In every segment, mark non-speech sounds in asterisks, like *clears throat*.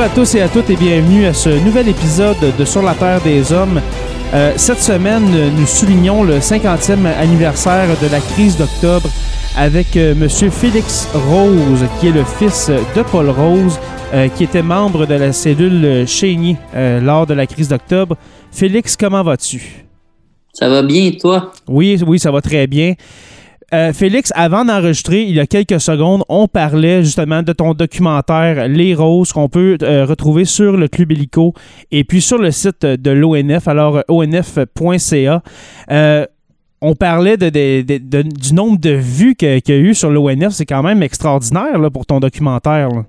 Bonjour à tous et à toutes et bienvenue à ce nouvel épisode de Sur la Terre des Hommes. Euh, cette semaine, nous soulignons le 50e anniversaire de la crise d'octobre avec euh, Monsieur Félix Rose, qui est le fils de Paul Rose, euh, qui était membre de la cellule Chénier euh, lors de la crise d'octobre. Félix, comment vas-tu? Ça va bien, toi? Oui, oui, ça va très bien. Euh, Félix, avant d'enregistrer, il y a quelques secondes, on parlait justement de ton documentaire Les Roses qu'on peut euh, retrouver sur le Club Illico et puis sur le site de l'ONF, alors euh, onf.ca. Euh, on parlait de, de- de- de- du nombre de vues qu'il y a eu sur l'ONF. C'est quand même extraordinaire là, pour ton documentaire. là.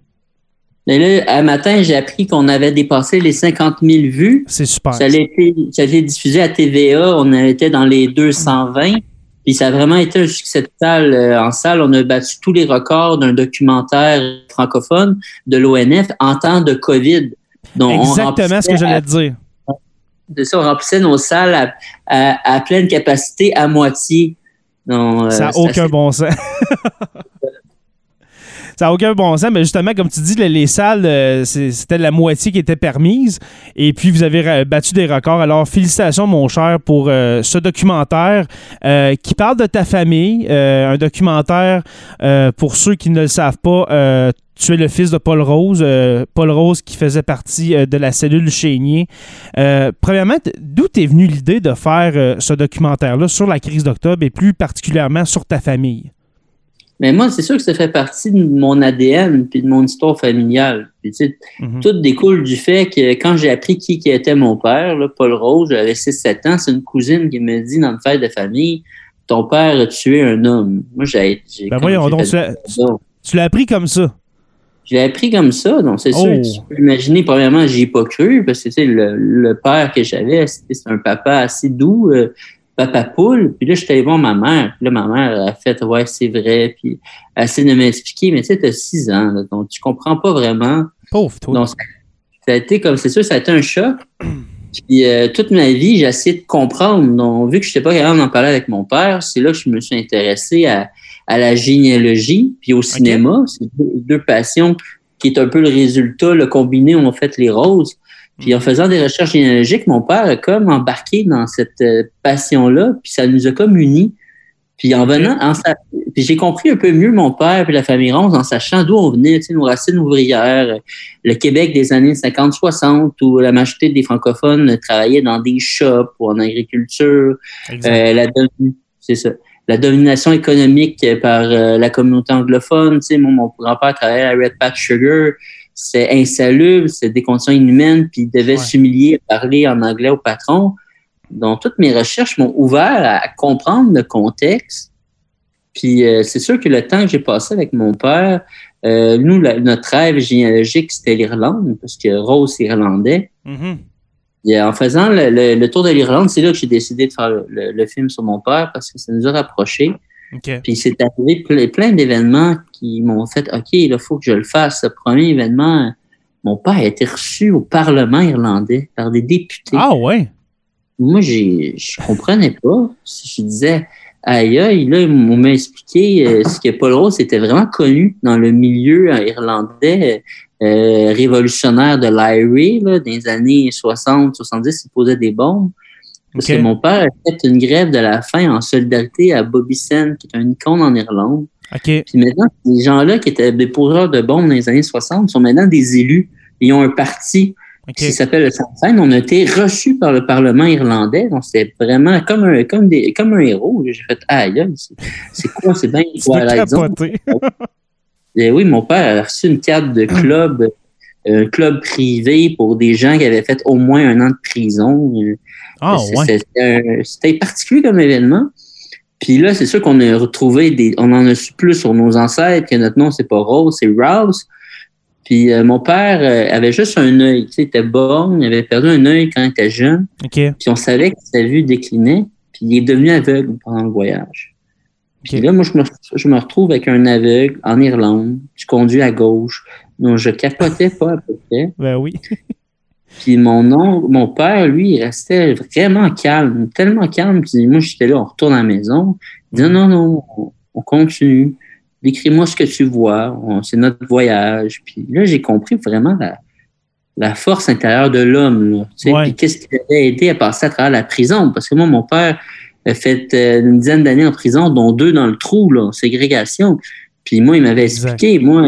Mais là, un matin, j'ai appris qu'on avait dépassé les 50 000 vues. C'est super. Ça a été, ça a été diffusé à TVA. On était dans les 220. Puis ça a vraiment été un succès total euh, en salle. On a battu tous les records d'un documentaire francophone de l'ONF en temps de COVID. Donc, on Exactement ce que j'allais dire. de ça, on remplissait nos salles à, à- à pleine capacité à moitié. Donc, euh, Ça n'a c'est aucun bon sens. *laughs* Ça n'a aucun bon sens, mais justement, comme tu dis, les, les salles, euh, c'était la moitié qui était permise. Et puis, vous avez battu des records. Alors, félicitations, mon cher, pour euh, ce documentaire euh, qui parle de ta famille. Un documentaire, pour ceux qui ne le savent pas, tu es le fils de Paul Rose. Paul Rose qui faisait partie de la cellule Chénier. Premièrement, d'où t'es venue l'idée de faire ce documentaire-là sur la crise d'octobre et plus particulièrement sur ta famille? Mais moi, c'est sûr que ça fait partie de mon ADN puis de mon histoire familiale. Puis, tu sais, Mhm. tout découle du fait que quand j'ai appris qui, qui était mon père, là, Paul Rose, j'avais 6-7 ans, c'est une cousine qui me dit dans une fête de famille Ton père a tué un homme. Moi, j'ai. Ben voyons donc, tu l'as- appris comme ça. Je l'ai appris comme ça, donc c'est Oh. sûr, tu peux imaginer, premièrement, j'y ai pas cru, parce que le, le père que j'avais, c'était un papa assez doux, euh, papa poule, puis là, je suis allé voir ma mère, puis là, ma mère a fait, ouais, c'est vrai, puis elle essaie de m'expliquer, mais tu sais, t'as six ans, là, donc tu comprends pas vraiment. Pauvre toi. Donc, ça, ça a été comme, c'est sûr, ça a été un choc. *clears throat* Puis euh, toute ma vie, j'ai essayé de comprendre. Donc, vu que je n'étais pas capable d'en parler avec mon père, c'est là que je me suis intéressé à, à la généalogie puis au cinéma. C'est deux, deux passions qui est un peu le résultat, le combiné, on a fait les roses. Puis en faisant des recherches généalogiques, mon père a comme embarqué dans cette euh, passion-là, puis ça nous a comme unis. Puis en venant, en sa- puis j'ai compris un peu mieux mon père puis la famille Rose en sachant d'où on venait, tu sais, nos racines ouvrières, euh, le Québec des années 50-60, où la majorité des francophones travaillaient dans des shops ou en agriculture, euh, la c'est ça. La domination économique par euh, la communauté anglophone. Tu sais, moi, mon grand-père travaillait à Red Patch Sugar. C'est insalubre, c'est des conditions inhumaines, puis il devait Ouais. s'humilier à parler en anglais au patron. Donc, toutes mes recherches m'ont ouvert à comprendre le contexte. Puis, euh, c'est sûr que le temps que j'ai passé avec mon père, euh, nous, la- notre rêve généalogique, c'était l'Irlande, parce que Rose est irlandais. Mhm. Et en faisant le, le- le tour de l'Irlande, c'est là que j'ai décidé de faire le, film sur mon père parce que ça nous a rapprochés. Puis c'est arrivé ple- plein d'événements qui m'ont fait OK, il faut que je le fasse. Ce premier événement, mon père a été reçu au Parlement irlandais par des députés. Ah ouais. Moi, j'ai, je comprenais pas. Je disais, aïe aïe, là, on m'a expliqué euh, ce que Paul Rose était vraiment connu dans le milieu euh, irlandais euh, révolutionnaire de l'IRA, là, dans les années 60, 70, il posait des bombes. Parce que mon père a fait une grève de la faim en solidarité à Bobby Sen, qui est un icône en Irlande. OK. Puis maintenant, ces gens-là qui étaient des poseurs de bombes dans les années 60 sont maintenant des élus. Ils ont un parti qui s'appelle le Sinn. On a été reçus par le Parlement irlandais. Donc, c'était vraiment comme un, comme des, comme un héros. J'ai fait, aïe, aïe, c'est- quoi? C'est bien Twilight Zone. Et oui, mon père a reçu une carte de club, un club privé pour des gens qui avaient fait au moins un an de prison. Euh, Ah, ouais. C'était un- c'était particulier comme événement. Puis là, c'est sûr qu'on a retrouvé des. On en a su plus sur nos ancêtres, que notre nom, c'est pas Rose, c'est Rouse. Puis euh, mon père euh, avait juste un œil. Tu sais, il était borgne, il avait perdu un œil quand il était jeune. OK. Puis on savait que sa vue déclinait. Puis il est devenu aveugle pendant le voyage. Puis là, moi, je me, je me retrouve avec un aveugle en Irlande. Je conduis à gauche. Donc, je capotais pas à peu près. Ben oui. *laughs* Puis mon oncle, mon père, lui, il restait vraiment calme, tellement calme. Puis moi, j'étais là, on retourne à la maison. Il disait non, non, on, on continue. Décris-moi ce que tu vois. C'est notre voyage. Puis là, j'ai compris vraiment la, la force intérieure de l'homme. Ouais. Puis qu'est-ce qui l'avait aidé à passer à travers la prison? Parce que moi, mon père a fait euh, une dizaine d'années en prison, dont deux dans le trou, là, en ségrégation. Puis moi, il m'avait expliqué, moi,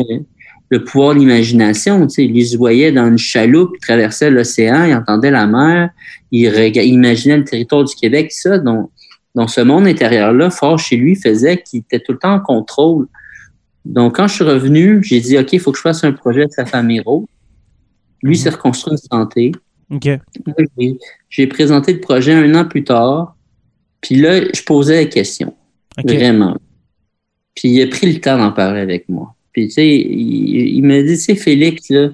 le pouvoir de l'imagination. Il se voyait dans une chaloupe, il traversait l'océan, il entendait la mer, il, imaginait le territoire du Québec, ça. Donc, dans ce monde intérieur-là, fort chez lui, faisait qu'il était tout le temps en contrôle. Donc, quand je suis revenu, j'ai dit, OK, il faut que je fasse un projet de sa famille Rose. Lui, s'est reconstruit une santé. OK. Moi, j'ai- présenté le projet un an plus tard. Puis là, je posais la question. Vraiment. Puis il a pris le temps d'en parler avec moi. Puis tu sais, il, il m'a dit, tu sais, Félix, là,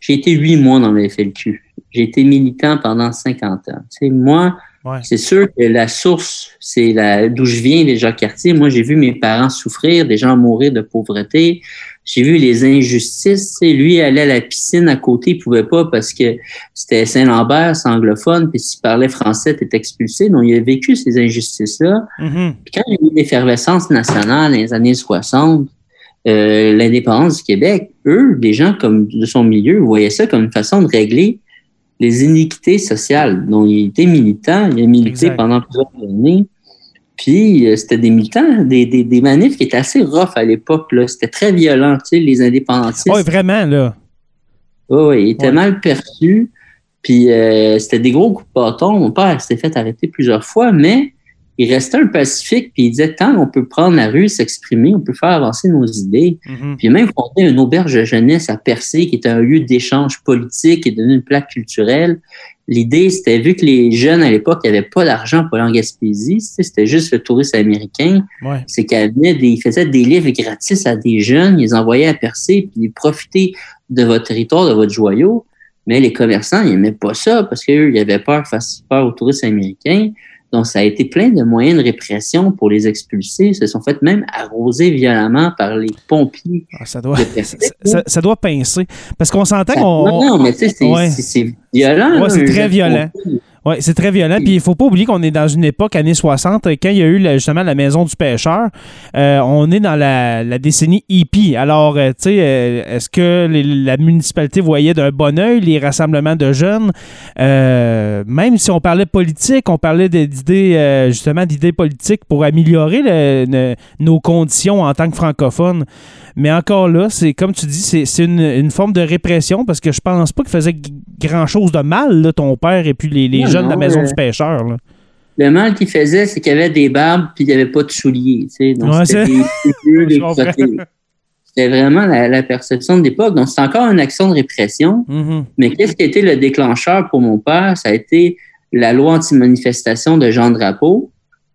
j'ai été huit mois dans le FLQ. J'ai été militant pendant 50 ans. Tu sais, moi, Ouais. c'est sûr que la source, c'est la d'où je viens, les Jacques Cartier. Moi, j'ai vu mes parents souffrir, des gens mourir de pauvreté. J'ai vu les injustices. Tu sais, lui, il allait à la piscine à côté, il pouvait pas parce que c'était Saint-Lambert, c'est anglophone, puis s'il parlait français, t'es expulsé. Donc, il a vécu ces injustices-là. Mhm. Puis quand il y a eu l'effervescence nationale dans les années 60, euh, l'indépendance du Québec, eux, des gens comme de son milieu, voyaient ça comme une façon de régler les iniquités sociales. Donc, il était militant, il a milité Exact. pendant plusieurs années. Puis, euh, c'était des militants, des, des, des manifs qui étaient assez rough à l'époque. C'était très violent, tu sais, les indépendantistes. Ouais, vraiment, là. Oui, oui, il était Ouais. mal perçu. Puis euh, c'était des gros coups de bâton. Mon père s'est fait arrêter plusieurs fois, mais il restait un pacifique. Puis il disait tant qu'on peut prendre la rue, s'exprimer, on peut faire avancer nos idées. Mhm. Puis il a même fondé une auberge de jeunesse à Percé, qui était un lieu d'échange politique et devenu une plaque culturelle. L'idée, c'était vu que les jeunes à l'époque n'avaient pas d'argent pour aller en Gaspésie, c'était juste le tourisme américain Ouais. c'est qu'elle venait des, ils faisaient des livres gratis à des jeunes, ils les envoyaient à Percé, puis ils profitaient de votre territoire, de votre joyau. Mais les commerçants, ils n'aimaient pas ça parce qu'eux, ils avaient peur face peur aux touristes américains. Donc, ça a été plein de moyens de répression pour les expulser. Ils se sont fait même arroser violemment par les pompiers. Ah, ça, doit, ça, Percé. ça- ça doit pincer. Parce qu'on s'entend qu'on. non, non, mais tu sais, c'est Ouais. Violent. Ouais, c'est très violent. Oui, c'est très violent. Puis il faut pas oublier qu'on est dans une époque, années 60, quand il y a eu justement la maison du pêcheur. euh, on est dans la, la décennie hippie. Alors, euh, tu sais, euh, est-ce que les- la municipalité voyait d'un bon œil les rassemblements de jeunes? Euh, même si on parlait politique, on parlait d'idées, justement, d'idées politiques pour améliorer le- ne- nos conditions en tant que francophones. Mais encore là, c'est comme tu dis, c'est une, une forme de répression parce que je pense pas qu'il faisait g- grand-chose de mal, là, ton père et puis les, les Non, jeunes de la maison euh, du pêcheur. là. Le mal qu'il faisait, c'est qu'il y avait des barbes puis il n'y avait pas de souliers. Tu sais. Donc, Ouais, c'était des *laughs* des vraiment la, la perception de l'époque. Donc, c'est encore une action de répression. Mhm. Mais qu'est-ce qui a été le déclencheur pour mon père? Ça a été la loi anti-manifestation de Jean Drapeau,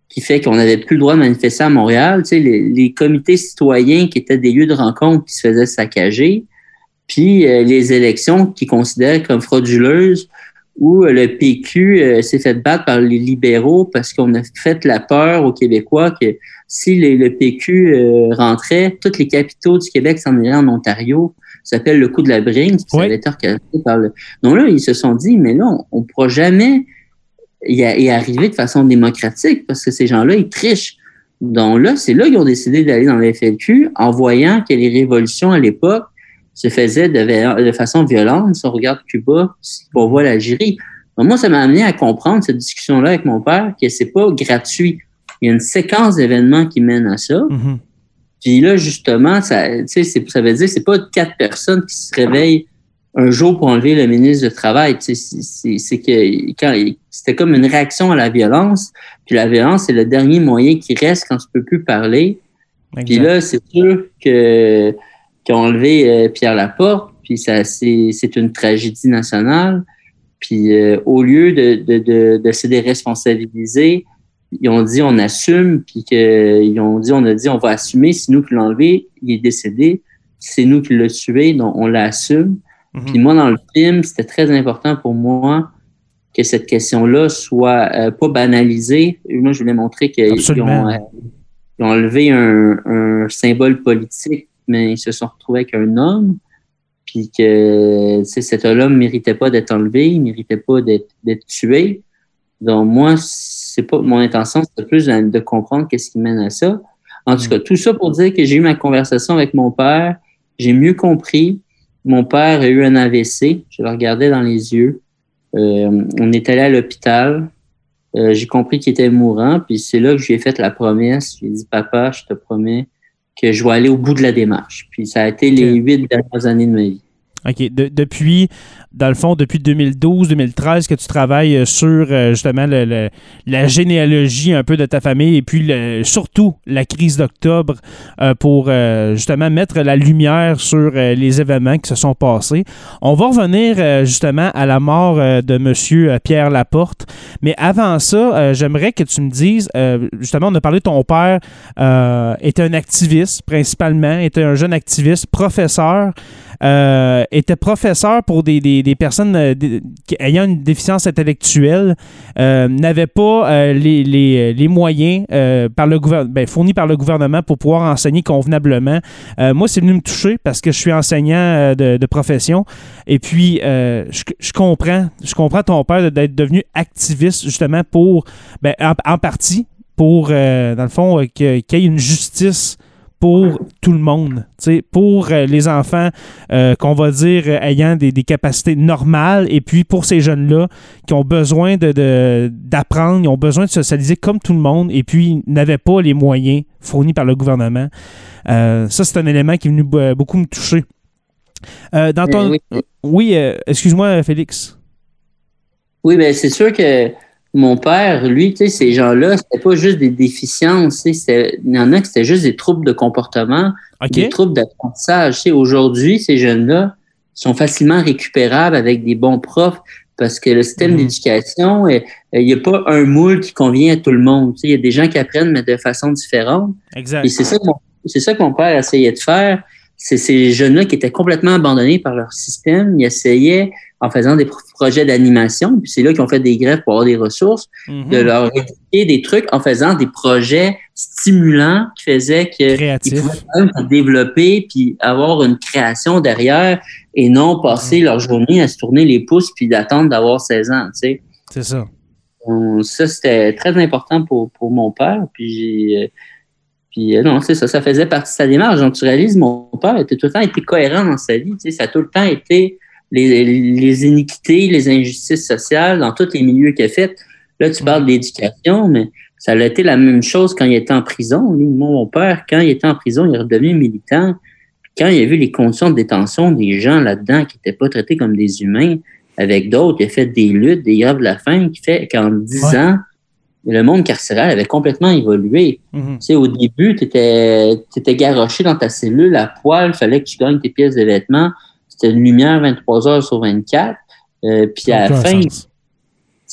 qui fait qu'on n'avait plus le droit de manifester à Montréal. Tu sais, les, les comités citoyens qui étaient des lieux de rencontre qui se faisaient saccager, puis euh, les élections qui considéraient comme frauduleuses, où euh, le PQ euh, s'est fait battre par les libéraux parce qu'on a fait la peur aux Québécois que si les- le PQ euh, rentrait, tous les capitaux du Québec s'en iraient en Ontario. Ça s'appelle le coup de la bringue. Ça Oui. avait été orchestré par le... Donc là, ils se sont dit, mais là, on ne pourra jamais y, a- y arriver de façon démocratique parce que ces gens-là, ils trichent. Donc là, c'est là qu'ils ont décidé d'aller dans la FLQ en voyant que les révolutions à l'époque se faisaient de, de, façon violente. Si on regarde Cuba, si on voit l'Algérie. Moi, ça m'a amené à comprendre cette discussion-là avec mon père que c'est pas gratuit. Il y a une séquence d'événements qui mène à ça. Mhm. Puis là, justement, ça, ça veut dire que c'est pas quatre personnes qui se réveillent un jour pour enlever le ministre du Travail. C'est que quand c'était comme une réaction à la violence. Puis la violence, c'est le dernier moyen qui reste quand tu peux plus parler. Puis là, c'est sûr que qu'ils ont enlevé euh, Pierre Laporte. Puis ça, c'est une tragédie nationale. Puis euh, au lieu de, de, de, de se déresponsabiliser, ils ont dit on assume, puis qu'ils ont dit on a dit on va assumer, c'est nous qui enlevé, il est décédé, c'est nous qui l'a tué, donc on l'assume. Mhm. Puis moi, dans le film, c'était très important pour moi que cette question-là soit euh, pas banalisée. moi, je voulais montrer qu'ils ont, euh, ont, enlevé un, un, symbole politique, mais ils se sont retrouvés avec un homme, puis que cet homme ne méritait pas d'être enlevé, il ne méritait pas d'être tué. Donc, moi, c'est pas mon intention, c'est plus de, comprendre qu'est-ce qui mène à ça. En tout mm. cas, tout ça pour dire que j'ai eu ma conversation avec mon père, j'ai mieux compris. Mon père a eu un AVC, je le regardais dans les yeux. Euh, on est allé à l'hôpital. Euh, j'ai compris qu'il était mourant, puis c'est là que je lui ai fait la promesse. J'ai dit, papa, je te promets que je vais aller au bout de la démarche. Puis ça a été les huit dernières années de ma vie. OK. depuis, dans le fond, depuis 2012-2013 que tu travailles euh, sur euh, justement la généalogie un peu de ta famille et puis surtout la crise d'octobre euh, pour justement mettre la lumière sur les événements qui se sont passés. On va revenir justement à la mort de M. Pierre Laporte. Mais avant ça, j'aimerais que tu me dises, justement, on a parlé de ton père était un activiste principalement, était un jeune activiste, professeur. Euh, était professeur pour des, des, personnes euh, ayant une déficience intellectuelle, euh, n'avait pas les, les, moyens par le ben, fournis par le gouvernement pour pouvoir enseigner convenablement. moi, c'est venu me toucher parce que je suis enseignant de, profession. Et puis, je, je, comprends, je comprends ton père d'être devenu activiste justement pour, ben, en, en, partie, pour, dans le fond, qu'il y ait une justice pour tout le monde, pour euh, les enfants euh, qu'on va dire euh, ayant des, capacités normales et puis pour ces jeunes-là qui ont besoin d'apprendre, de, ils ont besoin de socialiser comme tout le monde et puis n'avaient pas les moyens fournis par le gouvernement. ça, c'est un élément qui est venu beaucoup me toucher. dans ton... Oui, excuse-moi, Félix. Oui, bien, c'est sûr que mon père, lui, tu sais, ces gens-là, c'était pas juste des déficiences, il y en a qui c'était juste des troubles de comportement, des troubles d'apprentissage. Tu aujourd'hui, ces jeunes-là sont facilement récupérables avec des bons profs parce que le système mhm. d'éducation, euh, il n'y a pas un moule qui convient à tout le monde. il y a des gens qui apprennent, mais de façon différente. Exact. Et c'est ça, c'est ça que mon père essayait de faire. C'est ces jeunes-là qui étaient complètement abandonnés par leur système. Il essayait en faisant des projets d'animation. Puis c'est là qu'ils ont fait des grèves pour avoir des ressources, mhm. de leur éduquer des trucs en faisant des projets stimulants qui faisaient qu'ils pouvaient même développer puis avoir une création derrière et non passer mhm. leur journée à se tourner les pouces puis d'attendre d'avoir 16 ans, tu sais. C'est ça. ça, c'était très important pour, pour mon père. Puis euh, puis euh, non, c'est ça, ça faisait partie de sa démarche. Donc, tu réalises, mon père était tout le temps été cohérent dans sa vie. Tu sais, ça a tout le temps été les, iniquités, les injustices sociales dans tous les milieux qu'il a fait. Là, tu parles d'éducation, mais ça a été la même chose quand il était en prison. mon père, quand il était en prison, il est redevenu militant. Quand il a vu les conditions de détention des gens là-dedans qui n'étaient pas traités comme des humains, avec d'autres, il a fait des luttes, des graves de la faim, qui fait qu'en 10 ans, le monde carcéral avait complètement évolué. Tu sais, au début, tu étais, étais garoché dans ta cellule à poil, il fallait que tu gagnes tes pièces de vêtements c'était une lumière 23 heures sur 24. Euh, puis à la fin,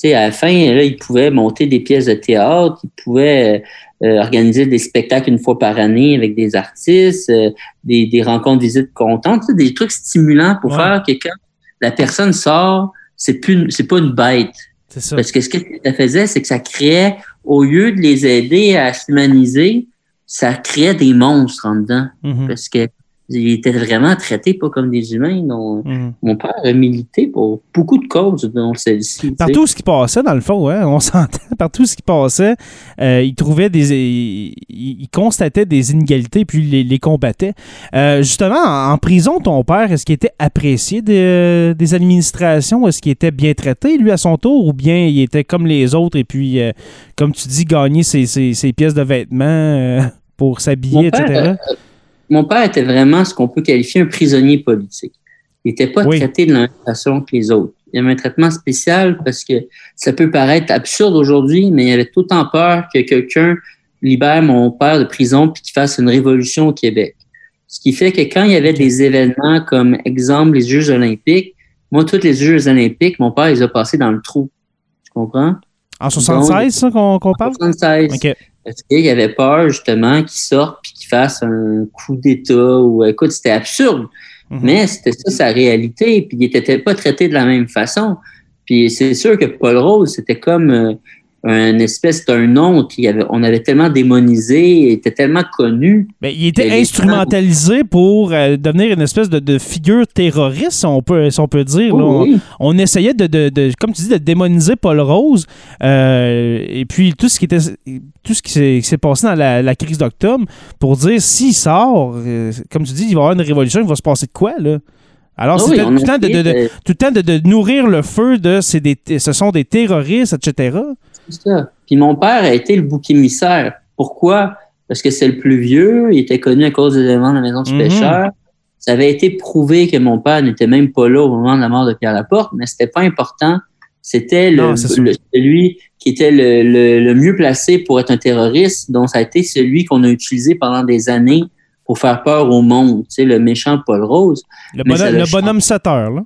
à la fin, là, ils pouvaient monter des pièces de théâtre, ils pouvaient euh, organiser des spectacles une fois par année avec des artistes, euh, des, des, rencontres visites contentes, des trucs stimulants pour faire que quand la personne sort, c'est plus c'est pas une bête. Ça. Parce que ce que ça faisait, c'est que ça créait, au lieu de les aider à s'humaniser, ça créait des monstres en dedans. Mm-hmm. Parce que ils étaient vraiment traités pas comme des humains. Donc, Mhm. Mon père a milité pour beaucoup de causes, dont celle-ci. Partout ce qui passait, dans le fond, hein, on *laughs* s'entend, partout ce qui passait, euh, il trouvait des. Il, il constatait des inégalités puis il les, les combattait. Euh, justement, en, en prison, ton père, est-ce qu'il était apprécié de- des administrations? Est-ce qu'il était bien traité, lui, à son tour, ou bien il était comme les autres et puis, euh, comme tu dis, gagner ses, ses- ses pièces de vêtements pour s'habiller, etc.? Mon père était vraiment ce qu'on peut qualifier un prisonnier politique. Il n'était pas Oui. traité de la même façon que les autres. Il y avait un traitement spécial parce que ça peut paraître absurde aujourd'hui, mais il avait tout temps peur que quelqu'un libère mon père de prison puis qu'il fasse une révolution au Québec. Ce qui fait que quand il y avait des événements comme, exemple, les Jeux olympiques, moi, tous les Jeux olympiques, mon père, il les a passés dans le trou. Tu comprends? En 76, ça, qu'on qu'on parle? 76. OK. Parce qu'il avait peur, justement, qu'il sorte puis qu'il fasse un coup d'État ou, écoute, c'était absurde. Mhm. Mais c'était ça sa réalité, puis il n'était pas traité de la même façon. Puis c'est sûr que Paul Rose, c'était comme euh, un espèce d'un nom qu'on avait, on avait tellement démonisé, il était tellement connu. Mais il était instrumentalisé pour euh, devenir une espèce de, de figure terroriste, si on peut, si on peut dire. là. On- Oui, on essayait de, de- de- comme tu dis, de démoniser Paul Rose. euh, et puis tout ce qui était tout ce qui s'est passé dans la, la crise d'octobre pour dire s'il sort, euh, comme tu dis, il va y avoir une révolution, il va se passer de quoi là? Alors Ah oui, tout le temps de, tout le temps de, de nourrir le feu de c'est des, ce sont des terroristes, etc. C'est ça. Puis mon père a été le bouc émissaire. Pourquoi? Parce que c'est le plus vieux, il était connu à cause des événements de la maison du Mhm. pêcheur. Ça avait été prouvé que mon père n'était même pas là au moment de la mort de Pierre Laporte, mais c'était pas important. C'était le, le- celui qui était le, le- le mieux placé pour être un terroriste, donc ça a été celui qu'on a utilisé pendant des années pour faire peur au monde, tu sais, le méchant Paul Rose. Le bonhomme, bonhomme 7 heures, là.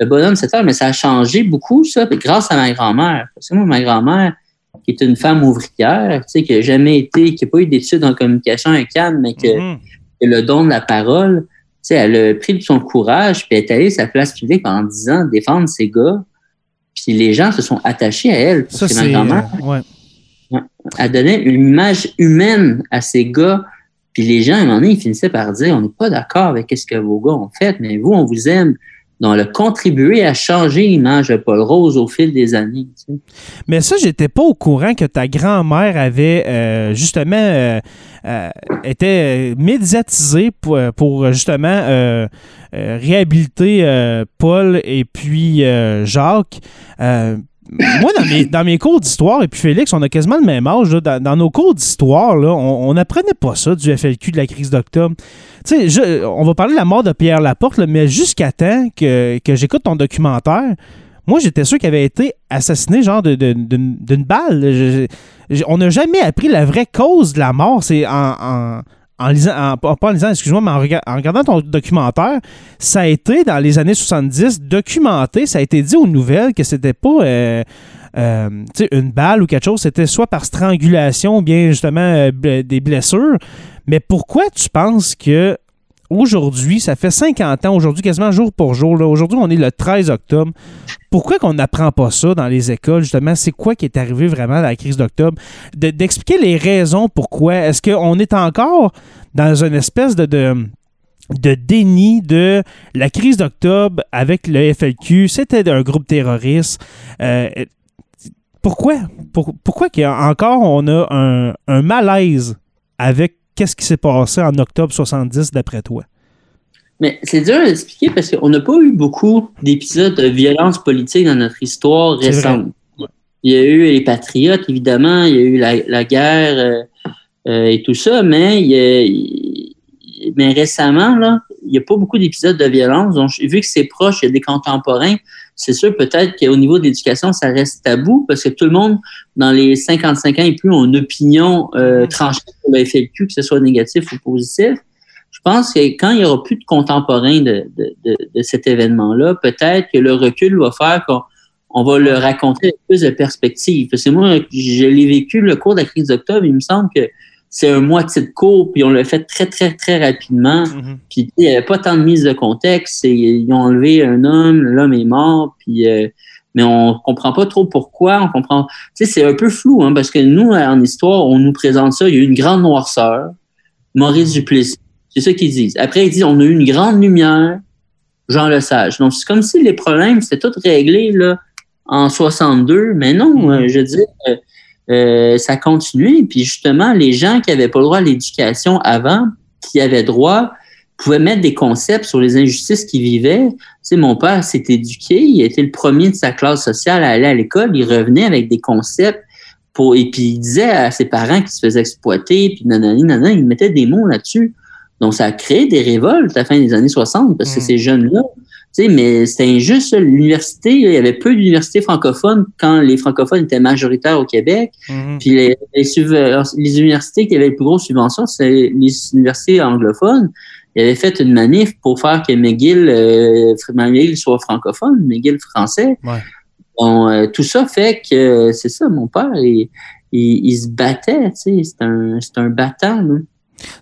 Le bonhomme, c'est ça, mais ça a changé beaucoup, ça, grâce à ma grand-mère. Parce que moi, ma grand-mère, qui est une femme ouvrière, tu sais, qui a jamais été, qui n'a pas eu d'études en communication à Cannes, mais que, qui a le don de la parole, tu sais, elle a pris de son courage, puis elle est allée à sa place publique pendant dix ans défendre ses gars. Puis les gens se sont attachés à elle. Parce Ça, que ma grand-mère, euh, ouais. elle donnait une image humaine à ces gars. Puis les gens, à un moment donné, ils finissaient par dire on n'est pas d'accord avec ce que vos gars ont fait, mais vous, on vous aime. Donc, elle a contribué à changer l'image de Paul Rose au fil des années. Mais ça, j'étais pas au courant que ta grand-mère avait euh, justement euh, euh, euh, médiatisée pour, justement réhabiliter Paul et puis Jacques. Moi, dans mes, dans mes cours d'histoire, et puis Félix, on a quasiment le même âge. dans, nos cours d'histoire, on n'apprenait pas ça du FLQ de la crise d'octobre. Tu sais, on va parler de la mort de Pierre Laporte, mais jusqu'à temps que, que j'écoute ton documentaire, moi, j'étais sûr qu'il avait été assassiné, genre, d'une d'une balle. On n'a jamais appris la vraie cause de la mort. C'est en, en lisant, en- pas en lisant, excuse-moi, mais en, rega- en regardant ton documentaire, ça a été, dans les années 70, documenté, ça a été dit aux nouvelles que c'était pas euh, euh, une balle ou quelque chose, c'était soit par strangulation ou bien justement euh, des blessures. Mais pourquoi tu penses que aujourd'hui, ça fait 50 ans, aujourd'hui, quasiment jour pour jour, aujourd'hui, on est le 13 octobre. Pourquoi qu'on n'apprend pas ça dans les écoles, justement? C'est quoi qui est arrivé vraiment à la crise d'octobre? De- D'expliquer les raisons pourquoi. Est-ce qu'on est encore dans une espèce de, de, de déni de la crise d'octobre avec le FLQ? C'était un groupe terroriste. Euh, pourquoi? Pour- pourquoi a encore on a un, un malaise avec qu'est-ce qui s'est passé en octobre 70 d'après toi? Mais c'est dur à expliquer parce qu'on n'a pas eu beaucoup d'épisodes de violence politique dans notre histoire récente. Il y a eu les patriotes, évidemment, il y a eu la, la guerre euh, euh, et tout ça, mais, il y a- il- mais récemment, là, il n'y a pas beaucoup d'épisodes de violence. Donc, vu que c'est proche, il y a des contemporains, c'est sûr peut-être qu'au niveau de l'éducation, ça reste tabou parce que tout le monde, dans les 55 ans et plus, ont une opinion euh, tranchée sur le FLQ, que ce soit négatif ou positif. Je pense que quand il y aura plus de contemporains de, de, de, de cet événement-là, peut-être que le recul va faire qu'on on va le raconter avec plus de perspective. Parce que moi, je l'ai vécu le cours de la crise d'octobre, il me semble que c'est un moitié de cours, puis on l'a fait très, très, très rapidement. Puis tu sais, il n'y avait pas tant de mise de contexte. et ils ont enlevé un homme, l'homme est mort, puis euh, mais on comprend pas trop pourquoi. On comprend. Tu sais, c'est un peu flou, hein, parce que nous, en histoire, on nous présente ça. Il y a eu une grande noirceur. Maurice Duplessis, C'est ça qu'ils disent. Après, ils disent on a eu une grande lumière, Jean Lesage. Donc, c'est comme si les problèmes, c'était tout réglé là, en 62, mais non, Mhm. euh, je veux dire, euh, ça continuait. Puis justement, les gens qui n'avaient pas le droit à l'éducation avant, qui avaient droit, pouvaient mettre des concepts sur les injustices qu'ils vivaient. Tu sais, mon père s'est éduqué, il était le premier de sa classe sociale à aller à l'école, il revenait avec des concepts pour, et puis il disait à ses parents qu'ils se faisaient exploiter, puis nanani, nanana, il mettait des mots là-dessus. Donc, ça a créé des révoltes à la fin des années 60 parce que Mm. ces jeunes-là, sais, mais c'était injuste. L'université, il y avait peu d'universités francophones quand les francophones étaient majoritaires au Québec. Mhm. Puis les, les, universités qui avaient le plus gros subventions, c'est les universités anglophones. Ils avaient fait une manif pour faire que McGill, euh, McGill soit francophone, McGill français. Ouais. Bon, euh, tout ça fait que c'est ça, mon père, il, il, il se battait, tu sais, c'est un, c'est un battant. là.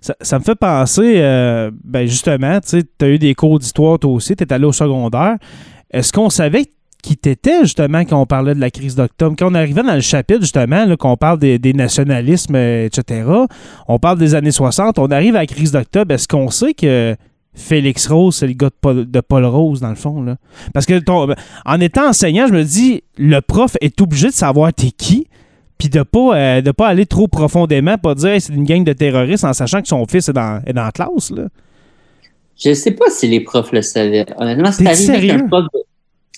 Ça, me fait penser, euh, ben justement, tu as eu des cours d'histoire toi aussi, tu es allé au secondaire. Est-ce qu'on savait qui t'étais justement quand on parlait de la crise d'octobre? Quand on arrivait dans le chapitre justement, qu'on parle des, nationalismes, euh, etc., on parle des années 60, on arrive à la crise d'octobre, est-ce qu'on sait que Félix Rose, c'est le gars de Paul, de Paul Rose, dans le fond? Là? Parce que ton- en étant enseignant, je me dis, le prof est obligé de savoir t'es qui, puis de pas euh, de pas aller trop profondément, pas dire Hey, c'est une gang de terroristes en sachant que son fils est dans, est dans la classe. Là. Je sais pas si les profs le savaient. Honnêtement, c'est arrivé qu'un prof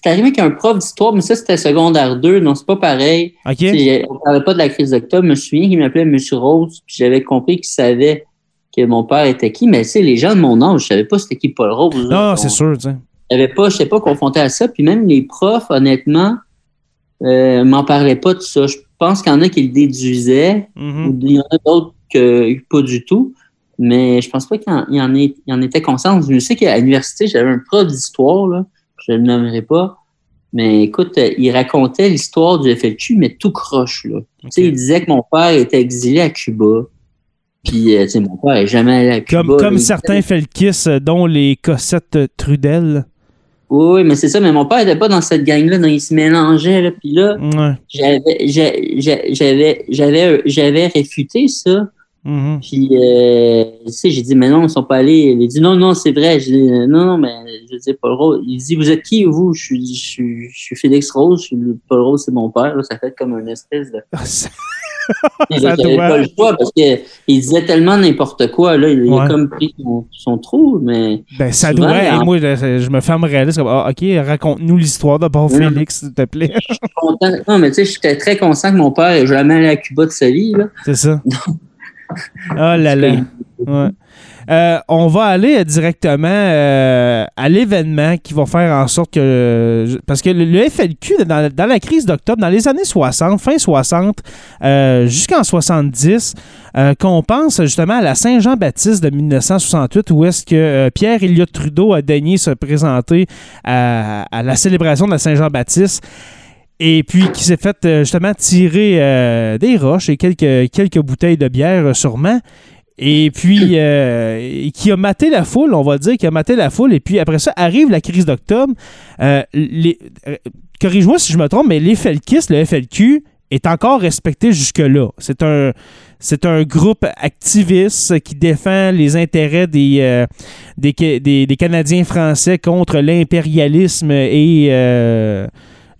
c'est arrivé qu'un prof d'histoire, mais ça, c'était secondaire 2, donc c'est pas pareil. OK? Tu sais, On parlait pas de la crise d'octobre. Je me souviens qu'il m'appelait Monsieur Rose, puis j'avais compris qu'il savait que mon père était qui, mais sais, les gens de mon âge, je savais pas c'était qui Paul Rose. Non, non, c'est sûr, tu sais. pas, je n'étais pas confronté à ça. Puis même les profs, honnêtement, euh, m'en parlaient pas de ça. Je pense qu'il y en a qui le déduisaient, Mhm. ou il y en a d'autres que pas du tout. Mais je pense pas qu'il y en, en, ait- il y en était conscient. Je sais qu'à l'université, j'avais un prof d'histoire, je ne le nommerai pas. Mais écoute, euh, il racontait l'histoire du FLQ, mais tout croche. Là. Il disait que mon père était exilé à Cuba. Puis, euh, mon père n'est jamais allé à Cuba. Comme, comme certains euh, dont les Cossettes Trudel. Oui, mais c'est ça. Mais mon père n'était pas dans cette gang-là. donc Il se mélangeait. Là, puis là, Ouais. j'avais, j'ai- j'ai- j'avais, j'avais, j'avais réfuté ça. Mhm. Puis, euh, tu sais, j'ai dit, mais non, ils sont pas allés. Il a dit, non, non, c'est vrai. J'ai dit, non, non, mais je dis, Paul Rose. Il dit, vous êtes qui, vous? Je suis, je suis, je suis Félix Rose. Je suis, Paul Rose, c'est mon père. Là, ça fait comme une espèce de. Ah, Il n'avait pas le choix parce qu'il disait tellement n'importe quoi. Là, il, Ouais. a comme pris son, son trou, mais. Ben, ça Souvent, doit. en- et moi, je, je me fermerais là. c'est comme, Ah, OK, raconte-nous l'histoire Oui. Félix, s'il te plaît. content. Non, mais tu sais, j'étais très conscient que mon père n'est jamais allé à Cuba de sa vie. Là. C'est ça. Oh là là. Ouais. Euh, on va aller directement euh, à l'événement qui va faire en sorte que. Parce que le, FLQ, dans, la crise d'octobre, dans les années 60, fin 60, euh, jusqu'en 70, euh, qu'on pense justement à la Saint-Jean-Baptiste de 1968, où est-ce que euh, Pierre Elliott Trudeau a daigné se présenter à, la célébration de la Saint-Jean-Baptiste. Et puis qui s'est fait euh, justement tirer euh, des roches et quelques, quelques bouteilles de bière euh, sûrement. Et puis euh, qui a maté la foule, on va dire, qui a maté la foule. Et puis après ça, arrive la crise d'octobre. Euh, euh, Corrige-moi si je me trompe, mais les Felkis, le FLQ, est encore respecté jusque-là. C'est un, c'est un groupe activiste qui défend les intérêts des, des, des- Canadiens français contre l'impérialisme et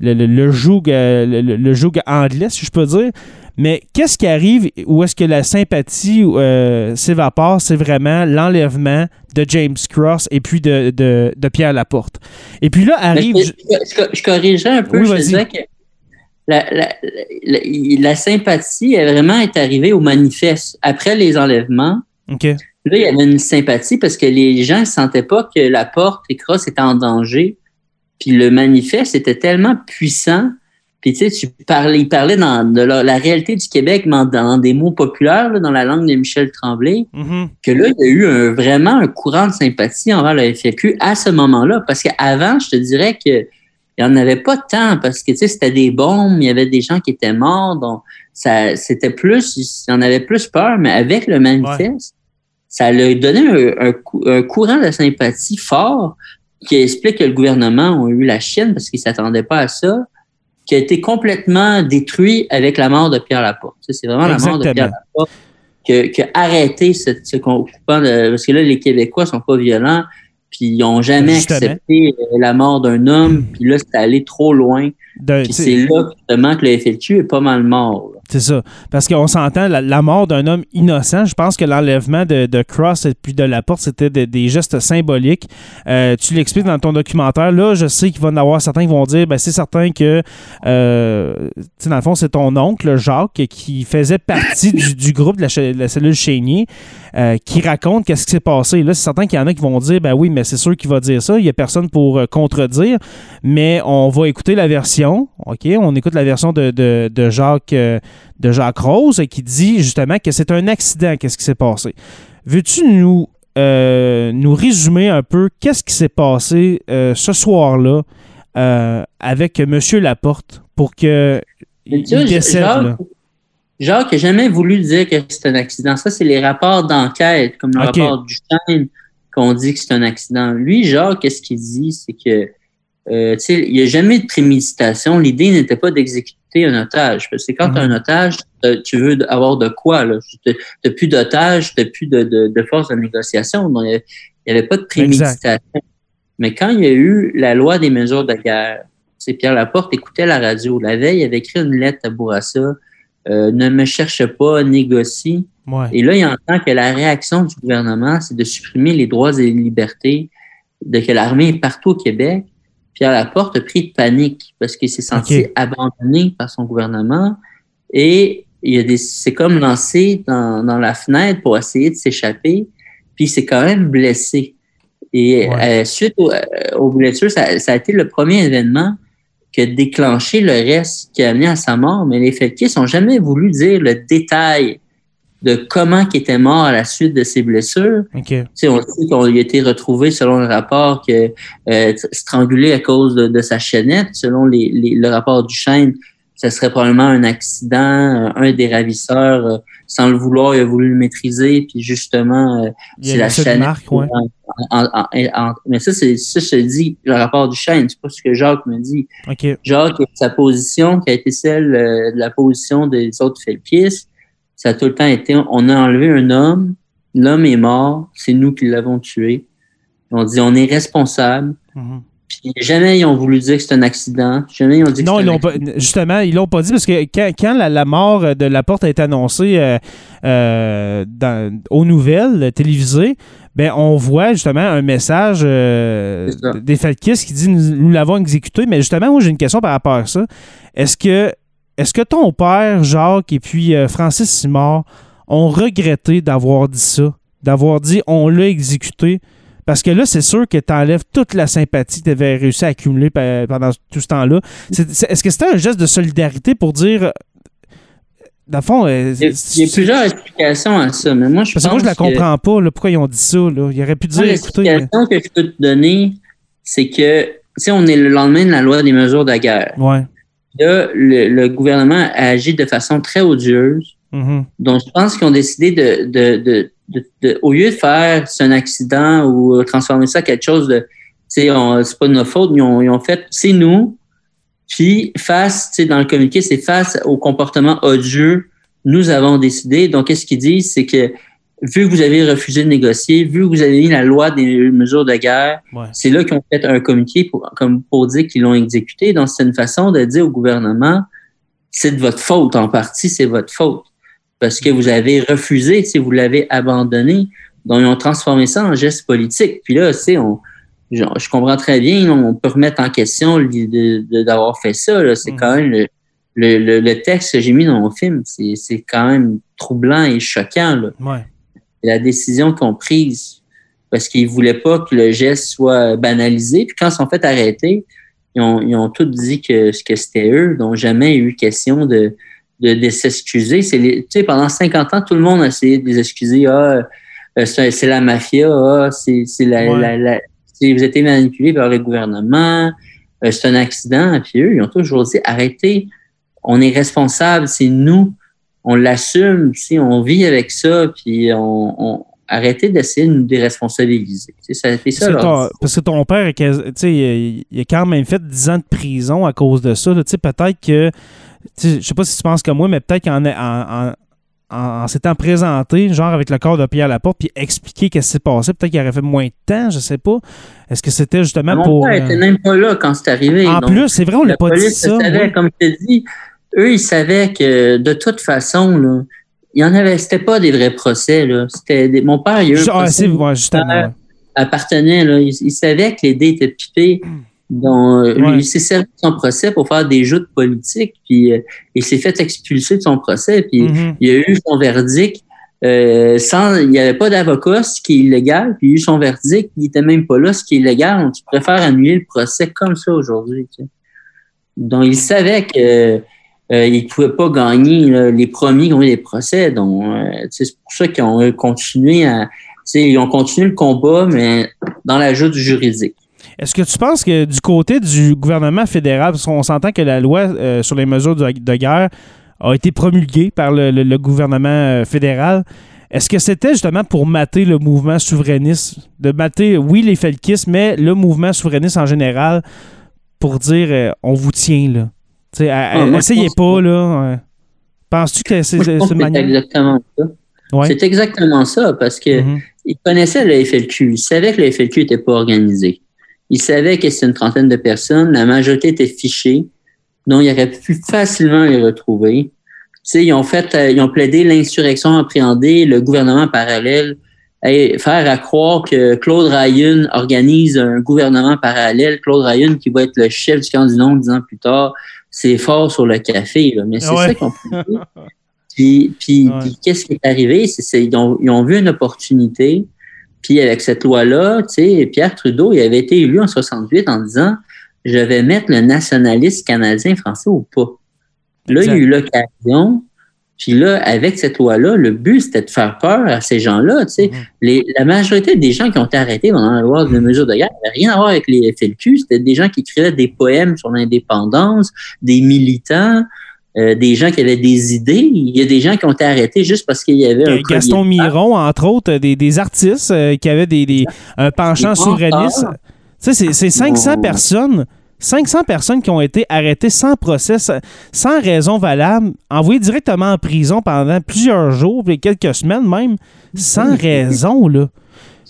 le, joug, le joug anglais, si je peux dire. Mais qu'est-ce qui arrive où est-ce que la sympathie euh, s'évapore? C'est vraiment l'enlèvement de James Cross et puis de, de, de Pierre Laporte. Et puis là arrive... je, je, je- je corrigerais un peu. Oui, je disais que la, la, la, la sympathie est vraiment est arrivée au manifeste après les enlèvements. Là, il y avait une sympathie parce que les gens ne sentaient pas que la porte et Cross étaient en danger. Puis le manifeste était tellement puissant. Puis tu sais, tu parlais, il parlait dans de la, la réalité du Québec, mais dans des mots populaires, là, dans la langue de Michel Tremblay, Mhm. que là, il y a eu un- vraiment un courant de sympathie envers le FQ à ce moment-là. Parce qu'avant, je te dirais que il n'y en avait pas tant parce que tu sais, c'était des bombes, il y avait des gens qui étaient morts, donc ça c'était plus, il y en avait plus peur, mais avec le manifeste, ça leur donné un, un cou- un courant de sympathie fort qui explique que le gouvernement a eu la chienne parce qu'ils ne s'attendaient pas à ça, qui a été complètement détruit avec la mort de Pierre Laporte. C'est vraiment la mort de. Pierre Laporte que, que arrêter ce, ce occupant de, parce que là, les Québécois sont pas violents, puis ils ont jamais Justement. accepté euh, la mort d'un homme, puis là, c'est allé trop loin. C'est là justement que le FLQ est pas mal mort. C'est ça. Parce qu'on s'entend, la, mort d'un homme innocent, je pense que l'enlèvement de, Cross et puis de la porte, c'était de- des gestes symboliques. Euh, tu l'expliques dans ton documentaire. Là, je sais qu'il va y en avoir certains qui vont dire ben, c'est certain que, euh, dans le fond, c'est ton oncle, Jacques, qui faisait partie du, groupe de la, de la cellule Chénier, euh, qui raconte qu'est-ce qui s'est passé. Là, c'est certain qu'il y en a qui vont dire ben oui, mais c'est sûr qu'il va dire ça. Il n'y a personne pour euh, contredire. Mais on va écouter la version. OK? On écoute la version de, de, de Jacques. euh, de Jacques Rose qui dit justement que c'est un accident, qu'est-ce qui s'est passé. Veux-tu nous, nous résumer un peu qu'est-ce qui s'est passé ce soir-là avec M. Laporte pour que il là? Jacques, n'a jamais voulu dire que c'est un accident. Ça, c'est les rapports d'enquête, comme le rapport du Chêne, qu'on dit que c'est un accident. Lui, Jacques, qu'est-ce qu'il dit? C'est que, euh, il n'y a jamais de préméditation. L'idée n'était pas d'exécuter un otage. Parce que quand tu as Mhm. un otage, tu veux avoir de quoi? Tu n'as plus d'otage, tu n'as plus de, de, de force de négociation. Donc, il n'y avait pas de préméditation. Mais quand il y a eu la loi des mesures de guerre, c'est Pierre Laporte écoutait la radio. La veille, il avait écrit une lettre à Bourassa. Euh, ne me cherche pas, négocie. Ouais. Et là, il entend que la réaction du gouvernement, c'est de supprimer les droits et les libertés, de que l'armée est partout au Québec. Pierre Laporte a pris de panique parce qu'il s'est senti abandonné par son gouvernement et il a des, c'est comme lancé dans, dans la fenêtre pour essayer de s'échapper, puis il s'est quand même blessé. Et Ouais. euh, suite au- euh, aux blessures, ça, ça a été le premier événement qui a déclenché le reste qui a amené à sa mort, mais les Felkis n'ont jamais voulu dire le détail de comment il était mort à la suite de ses blessures. OK. Tu sais, on sait qu'il a été retrouvé, selon le rapport, que euh, strangulé à cause de, de sa chaînette. Selon les, les- le rapport du chêne, ce serait probablement un accident. euh, Un des ravisseurs, euh, sans le vouloir, il a voulu le maîtriser, puis justement, euh, c'est la ouais. en- mais ça, c'est ça, je te dis, le rapport du chêne, c'est pas ce que Jacques me dit. OK. Jacques, sa position, qui a été celle euh, de la position des autres Felkis, ça a tout le temps été on a enlevé un homme, l'homme est mort, c'est nous qui l'avons tué. On dit on est responsable. Mhm. Puis jamais ils ont voulu dire que c'est un accident. Jamais ils ont dit que Non, c'est ils un l'ont pas, justement, ils l'ont pas dit parce que quand, quand la, la mort de Laporte a été annoncée euh, euh, dans- aux nouvelles télévisées, ben on voit justement un message euh, des Falkis qui dit nous, nous l'avons exécuté. Mais justement, moi j'ai une question par rapport à ça. Est-ce que est-ce que ton père, Jacques, et puis Francis Simard ont regretté d'avoir dit ça? D'avoir dit on l'a exécuté? Parce que là, c'est sûr que tu enlèves toute la sympathie que tu avais réussi à accumuler pe- pendant tout ce temps-là. Est-ce que c'était un geste de solidarité pour dire. euh, Dans le fond, euh, Il y, a, y plusieurs explications à ça, mais moi je parce que moi, je la que- comprends pas, là, pourquoi ils ont dit ça. Là. Ils auraient pu dire. L'explication que je peux te donner, c'est que, tu sais, on est le lendemain de la loi des mesures de guerre. Ouais. Là, le, le gouvernement a agi de façon très odieuse. Mhm. Donc, je pense qu'ils ont décidé de, de, de, de, de- au lieu de faire c'est un accident ou transformer ça en quelque chose de, tu sais, on- c'est pas de notre faute, ils ont, ils ont fait, c'est nous. Puis, face, tu sais, dans le communiqué, c'est face au comportement odieux, nous avons décidé. Donc, qu'est-ce qu'ils disent, c'est que vu que vous avez refusé de négocier, vu que vous avez mis la loi des mesures de guerre, Ouais. c'est là qu'ils ont fait un communiqué pour, comme pour dire qu'ils l'ont exécuté. Donc, c'est une façon de dire au gouvernement, c'est de votre faute, en partie, c'est votre faute. Parce que vous avez refusé, si vous l'avez abandonné. Donc, ils ont transformé ça en geste politique. Puis là, tu sais, on, je, je comprends très bien, on peut remettre en question d'avoir fait ça. C'est Mhm. quand même le, le, le, le texte que j'ai mis dans mon film, c'est quand même troublant et choquant. Là Ouais. la décision qu'ils ont prise parce qu'ils voulaient pas que le geste soit banalisé. Puis quand ils sont fait arrêter, ils ont, ils ont tous dit que, que c'était eux, donc jamais eu question de, de, de s'excuser. Tu sais, pendant 50 ans, tout le monde a essayé de les excuser. Ah, euh, c'est la mafia, ah, c'est c'est la, Ouais. la, la- vous manipulé par le gouvernement, euh, c'est un accident. Puis eux, ils ont toujours dit arrêtez, on est responsable, c'est nous on l'assume, sais, on vit avec ça, puis on, on arrêtez d'essayer de nous déresponsabiliser. Tu sais, ça a été ça. Parce ton, parce que ton père, il, a quand même fait 10 ans de prison à cause de ça. là. Tu sais, Peut-être que, je sais pas si tu penses comme moi, mais peut-être qu'en en, en- en, en s'étant présenté, genre avec le corps de Pierre Laporte, puis expliquer qu'est-ce qui s'est passé. Peut-être qu'il aurait fait moins de temps, je sais pas. Est-ce que c'était justement Mon pour. père euh, était même pas là quand c'est arrivé. En donc plus, c'est vrai, on la pas dit ça. savait, ouais. comme je te dis. Eux, ils savaient que de toute façon, là, il y en avait, c'était pas des vrais procès, là. C'était des- mon père, il a eu un Ah, procès c'est ouais, justement. appartenait, là. Il, il savait que les dés étaient pipés. Donc, euh, lui, Ouais. il s'est servi de son procès pour faire des joutes politiques, puis euh, il s'est fait expulser de son procès, puis Mhm. il a eu son verdict euh, sans, il n'y avait pas d'avocat, ce qui est illégal, puis il a eu son verdict, il était même pas là, ce qui est illégal. Donc, tu préfères annuler le procès comme ça aujourd'hui. tu sais. Donc, il savait que euh, il pouvait pas gagner là, les premiers qui ont eu des procès. Donc, euh, c'est pour ça qu'ils ont continué à, ils ont continué le combat, mais dans la joute juridique. Est-ce que tu penses que du côté du gouvernement fédéral, parce qu'on s'entend que la loi euh, sur les mesures de, de guerre a été promulguée par le, le- le gouvernement euh, fédéral, est-ce que c'était justement pour mater le mouvement souverainiste, de mater, oui, les felkistes, mais le mouvement souverainiste en général, pour dire euh, on vous tient là? Tu sais, à- Ah, essayez pas, que- là. ouais. Penses-tu que c'est c'est exactement ça. Ouais. C'est exactement ça, parce que Mhm. il connaissait le FLQ. Il savait que le FLQ n'était pas organisé. Il savait que c'était une trentaine de personnes. La majorité était fichée. Donc, il aurait pu facilement les retrouver. Tu sais, ils ont fait, euh, ils ont plaidé l'insurrection appréhendée, le gouvernement parallèle, et faire à croire que Claude Ryan organise un gouvernement parallèle. Claude Ryan qui va être le chef du camp du Nord dix ans plus tard. C'est fort sur le café, là. Mais c'est Ouais. ça qu'ils ont plaidé. Puis, puis, Ouais. puis qu'est-ce qui est arrivé? C'est, c'est- ils, ont, ils ont vu une opportunité. Puis avec cette loi-là, Pierre Trudeau, il avait été élu en 68 en disant je vais mettre le nationaliste canadien français au pas. Là, il y a eu l'occasion. Puis là, avec cette loi-là, le but, c'était de faire peur à ces gens-là. Mhm. Les, la majorité des gens qui ont été arrêtés pendant la loi de mesures de guerre n'avaient rien à voir avec les FLQ. C'était des gens qui écrivaient des poèmes sur l'indépendance, des militants, euh, des gens qui avaient des idées. Il y a des gens qui ont été arrêtés juste parce qu'il y avait un Euh, Gaston Miron, entre autres, des, des artistes euh, qui avaient des, des- un penchant souverainiste. Tu sais, c'est- c'est 500 Non. personnes. 500 personnes qui ont été arrêtées sans procès, sans- raison valable, envoyées directement en prison pendant plusieurs jours, puis quelques semaines même, sans raison, là.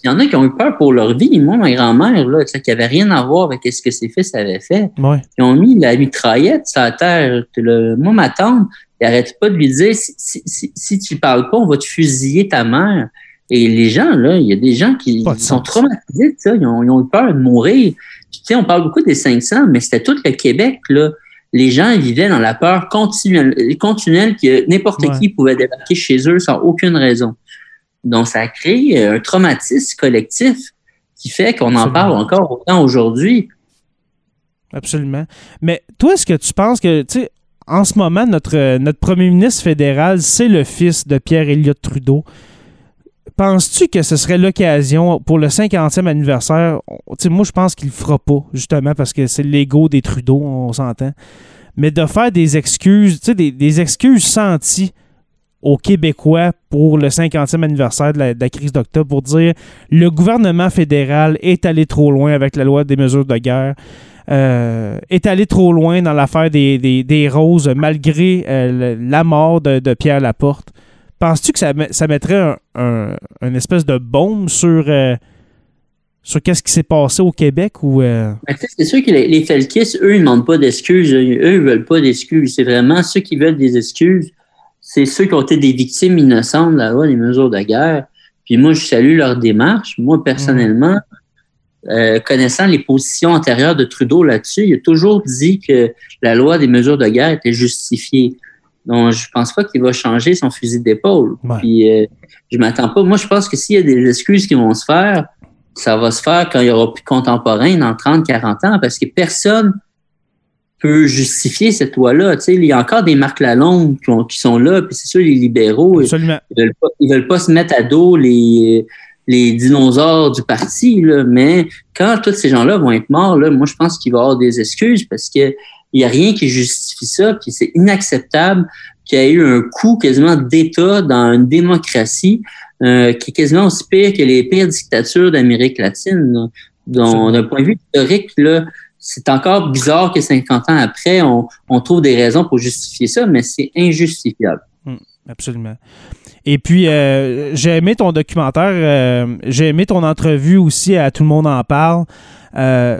Il y en a qui ont eu peur pour leur vie. Moi, ma grand-mère, là, qui avait rien à voir avec ce que ses fils avaient fait, Ouais. ils ont mis la mitraillette sur la terre. Le, moi, ma tante, elle arrête pas de lui dire si, si, si, si tu parles pas, on va te fusiller ta mère. Et les gens, là, il y a des gens qui sont sens. traumatisés ça. Ils ont, ils ont eu peur de mourir. Puis, tu sais, on parle beaucoup des 500, mais c'était tout le Québec, là. Les gens vivaient dans la peur continuelle, continuelle que n'importe Ouais. qui pouvait débarquer chez eux sans aucune raison. Donc, ça a créé un traumatisme collectif qui fait qu'on en parle encore autant aujourd'hui. Absolument. Mais toi, est-ce que tu penses que, tu sais, en ce moment, notre, euh, notre premier ministre fédéral, c'est le fils de Pierre Elliott Trudeau. Penses-tu que ce serait l'occasion pour le 50e anniversaire? on- Tu sais, moi, je pense qu'il le fera pas, justement, parce que c'est l'ego des Trudeau, on s'entend. Mais de faire des excuses, tu sais, des, des excuses senties aux Québécois pour le 50e anniversaire de la, crise d'octobre pour dire le gouvernement fédéral est allé trop loin avec la loi des mesures de guerre euh, est allé trop loin dans l'affaire des, roses malgré euh, la mort de, Pierre Laporte. Penses-tu que ça, met- ça mettrait un, un- une espèce de bombe sur, euh, sur qu'est-ce qui s'est passé au Québec ou Ben, C'est sûr que les, les eux, ils ne demandent pas d'excuses. Eux, ils ne veulent pas d'excuses. C'est vraiment ceux qui veulent des excuses. C'est ceux qui ont été des victimes innocentes de la loi des mesures de guerre. Puis moi, je salue leur démarche. Moi, personnellement, euh, connaissant les positions antérieures de Trudeau là-dessus, il a toujours dit que la loi des mesures de guerre était justifiée. Donc, je pense pas qu'il va changer son fusil d'épaule. Ouais. Puis, euh, je m'attends pas. Moi, je pense que s'il y a des excuses qui vont se faire, ça va se faire quand il y aura plus de contemporains dans 30, 40 ans, parce que personne peut justifier cette loi-là. Tu sais, il y a encore des Marc Lalonde qui, ont- qui sont là, puis c'est sûr, les libéraux, ils absolument veulent pas, ils veulent pas se mettre à dos les, les dinosaures du parti, là, mais quand tous ces gens-là vont être morts, là, moi, je pense qu'il va y avoir des excuses parce que il y a rien qui justifie ça, puis c'est inacceptable qu'il y ait eu un coup quasiment d'État dans une démocratie euh, qui est quasiment aussi pire que les pires dictatures d'Amérique latine. d'un point de vue historique, là, c'est encore bizarre que 50 ans après, on, on trouve des raisons pour justifier ça, mais c'est injustifiable. Absolument. Et puis, euh, j'ai aimé ton documentaire, euh, j'ai aimé ton entrevue aussi à Tout le monde en parle. Euh,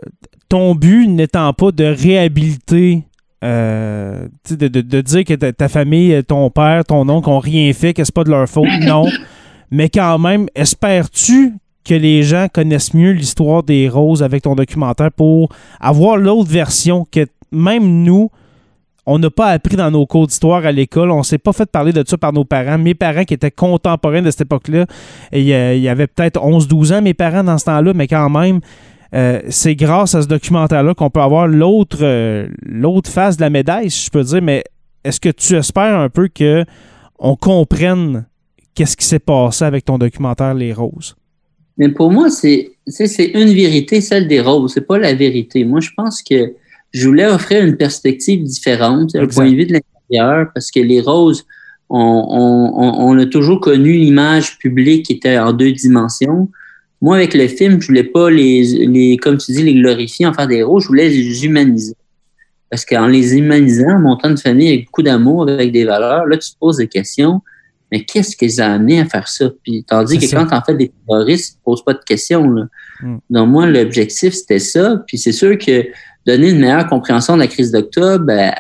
ton but n'étant pas de réhabiliter, de, de, dire que ta, ta, famille, ton père, ton oncle n'ont rien fait, que c'est pas de leur faute. Non. *laughs* Mais quand même, espères-tu que les gens connaissent mieux l'histoire des roses avec ton documentaire pour avoir l'autre version que même nous, on n'a pas appris dans nos cours d'histoire à l'école. On s'est pas fait parler de ça par nos parents. Mes parents qui étaient contemporains de cette époque-là, il y avait peut-être 11-12 ans, mes parents, dans ce temps-là, mais quand même, euh, c'est grâce à ce documentaire-là qu'on peut avoir l'autre euh, l'autre face de la médaille, si je peux dire. Mais est-ce que tu espères un peu que on comprenne qu'est-ce qui s'est passé avec ton documentaire Les Roses? Mais pour moi, c'est une vérité, celle des roses. C'est pas la vérité. Moi, je pense que je voulais offrir une perspective différente, un point de vue de l'intérieur, parce que les roses, on, on, on a toujours connu l'image publique qui était en deux dimensions. Moi, avec le film, je voulais pas les, les comme tu dis, les glorifier, en faire des roses, je voulais les humaniser. Parce qu'en les humanisant, montant de famille avec beaucoup d'amour, avec des valeurs, là, tu te poses des questions. Mais qu'est-ce qui les a amenés à faire ça? Puis, tandis que quand en fait des terroristes, ne posent pas de questions. Là. Mm. Donc, moi, l'objectif, c'était ça. Puis, c'est sûr que donner une meilleure compréhension de la crise d'octobre, ben,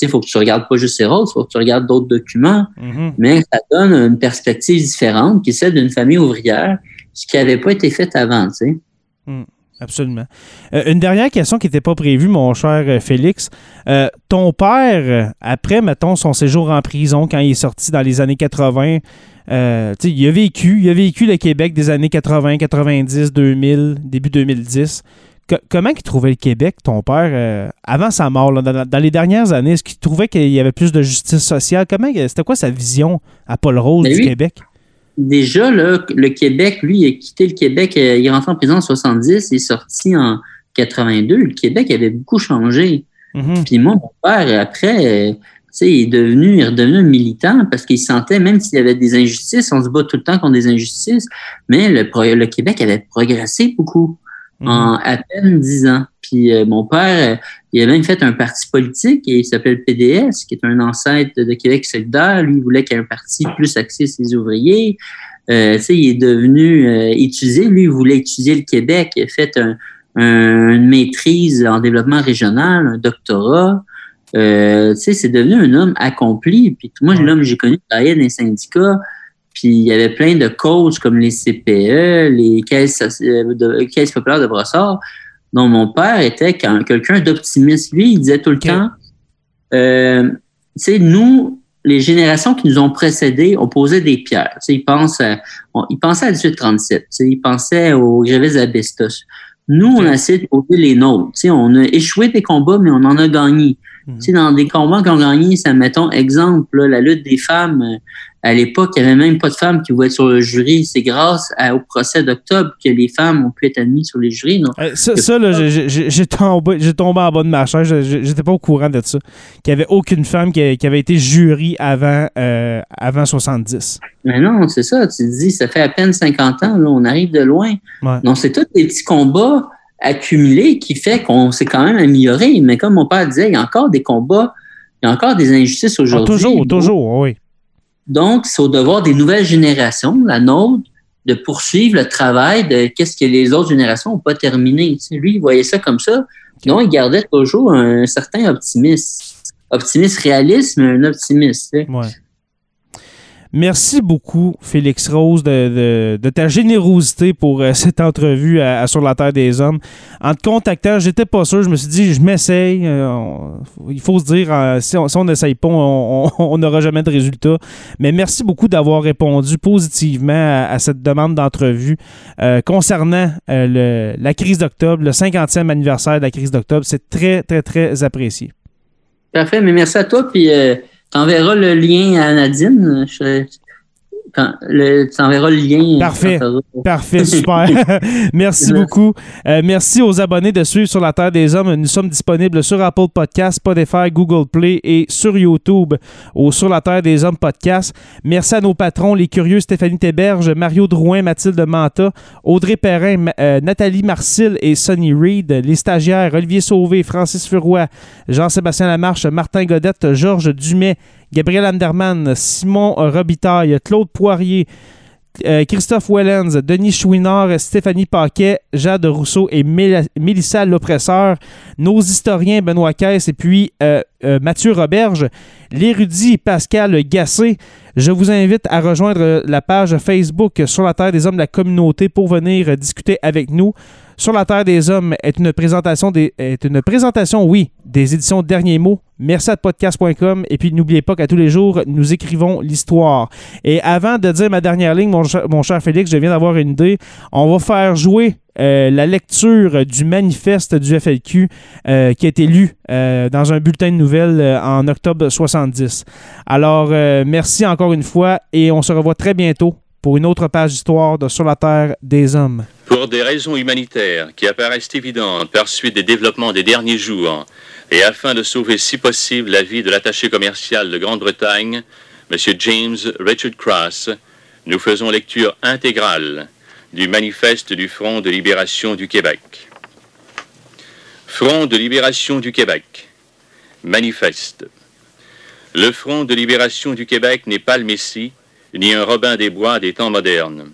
il faut que tu regardes pas juste ces rôles, il faut que tu regardes d'autres documents, mm-hmm. mais ça donne une perspective différente qui est celle d'une famille ouvrière, ce qui n'avait pas été fait avant. Tu sais. Mm, absolument. Euh, une dernière question qui n'était pas prévue, mon cher euh, Félix. Euh, ton père, après, mettons, son séjour en prison, quand il est sorti dans les années 80, il a vécu, il a vécu le Québec des années 80, 90, 2000, début 2010 comment il trouvait le Québec, ton père, euh, avant sa mort, dans, les dernières années? Est-ce qu'il trouvait qu'il y avait plus de justice sociale? Comment C'était quoi sa vision à Paul Rose du Québec? Déjà, le Québec, lui, il a quitté le Québec, euh, il est rentré en prison en 70, il est sorti en 82. Le Québec avait beaucoup changé. Mm-hmm. Puis moi, mon père, après, euh, il est devenu, il est redevenu militant parce qu'il sentait, même s'il y avait des injustices, on se bat tout le temps contre des injustices, mais le, le Québec avait progressé beaucoup en mhm. à peine dix ans. Puis euh, mon père, euh, il a même fait un parti politique et il s'appelle PDS, qui est un ancêtre de Québec solidaire. Lui, il voulait qu'il y ait un parti plus axé sur les ouvriers. Euh, il est devenu euh, étudier. Lui, il voulait étudier le Québec. Il a fait un, une maîtrise en développement régional, un doctorat. Euh, c'est devenu un homme accompli. Puis moi, l'homme, j'ai connu travailler dans les syndicats. Puis il y avait plein de coachs comme les CPE, les caisses, euh, de, caisses populaires de Brossard, dont mon père était quelqu'un d'optimiste. Lui, il disait tout le temps, euh, tu sais, nous, les générations qui nous ont précédés, on posait des pierres. Tu sais, ils, pensent ils pensaient à 1837, tu sais, ils pensaient aux grévistes d'Abestos. Nous, on a essayé de poser les nôtres. Tu sais, on a échoué des combats, mais on en a gagné. Tu sais, dans des combats qu'on a gagnés, ça, mettons, exemple, la lutte des femmes, euh, à l'époque, il n'y avait même pas de femmes qui voulaient être sur le jury. C'est grâce au procès d'octobre que les femmes ont pu être admises sur les jurys. Euh, ça, là, j'ai tombé, tombé en bas de ma chaise. J'étais pas au courant de ça. Qu'il n'y avait aucune femme qui, avait été jury avant, euh, avant 70. Mais non, c'est ça. Tu te dis, ça fait à peine 50 ans. Là, on arrive de loin. Non, c'est tous des petits combats accumulés qui fait qu'on s'est quand même amélioré. Mais comme mon père disait, il y a encore des combats, il y a encore des injustices ah, aujourd'hui. toujours, toujours, oui. Donc, c'est au devoir des nouvelles générations, la nôtre, de poursuivre le travail de qu'est-ce que les autres générations n'ont pas terminé. lui, il voyait ça comme ça. Donc, il gardait toujours un certain optimisme. Optimisme réaliste, mais un optimiste. Merci beaucoup, Félix Rose, de, ta générosité pour euh, *laughs* cette entrevue Sur la Terre des Hommes. En te contactant, j'étais pas sûr. Je me suis dit, je m'essaye. Euh, il faut se dire, euh, si on n'essaye pas, *laughs* on n'aura jamais de résultat. Mais merci beaucoup d'avoir répondu positivement à, cette demande d'entrevue concernant la crise d'octobre, le 50e anniversaire de la crise d'octobre. C'est très, très, très apprécié. Parfait, mais merci à toi. Puis T'enverras le lien à Nadine. Je, quand le, tu enverras le lien. Parfait. Parfait, *laughs* super. *laughs* merci beaucoup. Euh, merci aux abonnés de suivre sur la Terre des Hommes. Nous sommes disponibles sur Apple Podcasts, Spotify, Google Play et sur YouTube au Sur la Terre des Hommes podcast. Merci à nos patrons, les curieux Stéphanie Théberge, Mario Drouin, Mathilde Manta, Audrey Perrin, euh, Nathalie Marcil et Sonny Reed, les stagiaires Olivier Sauvé, Francis Furoy, Jean-Sébastien Lamarche, Martin Godette, Georges Dumais, Gabriel Anderman, Simon Robitaille, Claude Poirier, euh, Christophe Wellens, Denis Chouinard, Stéphanie Paquet, Jade Rousseau et Mélissa L'Oppresseur, nos historiens Benoît Caisse et puis euh, euh, Mathieu Roberge, l'érudit Pascal Gassé. Je vous invite à rejoindre la page Facebook sur la Terre des Hommes de la communauté pour venir discuter avec nous. Sur la Terre des Hommes est une présentation, oui, des éditions Derniers Mots. Merci à podcast.com. Et puis n'oubliez pas qu'à tous les jours, nous écrivons l'histoire. Et avant de dire ma dernière ligne, mon, cher, Félix, je viens d'avoir une idée. On va faire jouer euh, la lecture du manifeste du FLQ euh, qui a été lu euh, dans un bulletin de nouvelles en octobre 70. Alors, merci encore une fois et on se revoit très bientôt pour une autre page d'histoire de Sur la Terre des Hommes. Pour des raisons humanitaires qui apparaissent évidentes par suite des développements des derniers jours, et afin de sauver si possible la vie de l'attaché commercial de Grande-Bretagne, M. James Richard Cross, nous faisons lecture intégrale du manifeste du Front de libération du Québec. Front de libération du Québec. Manifeste. Le Front de libération du Québec n'est pas le Messie, ni un Robin des Bois des temps modernes.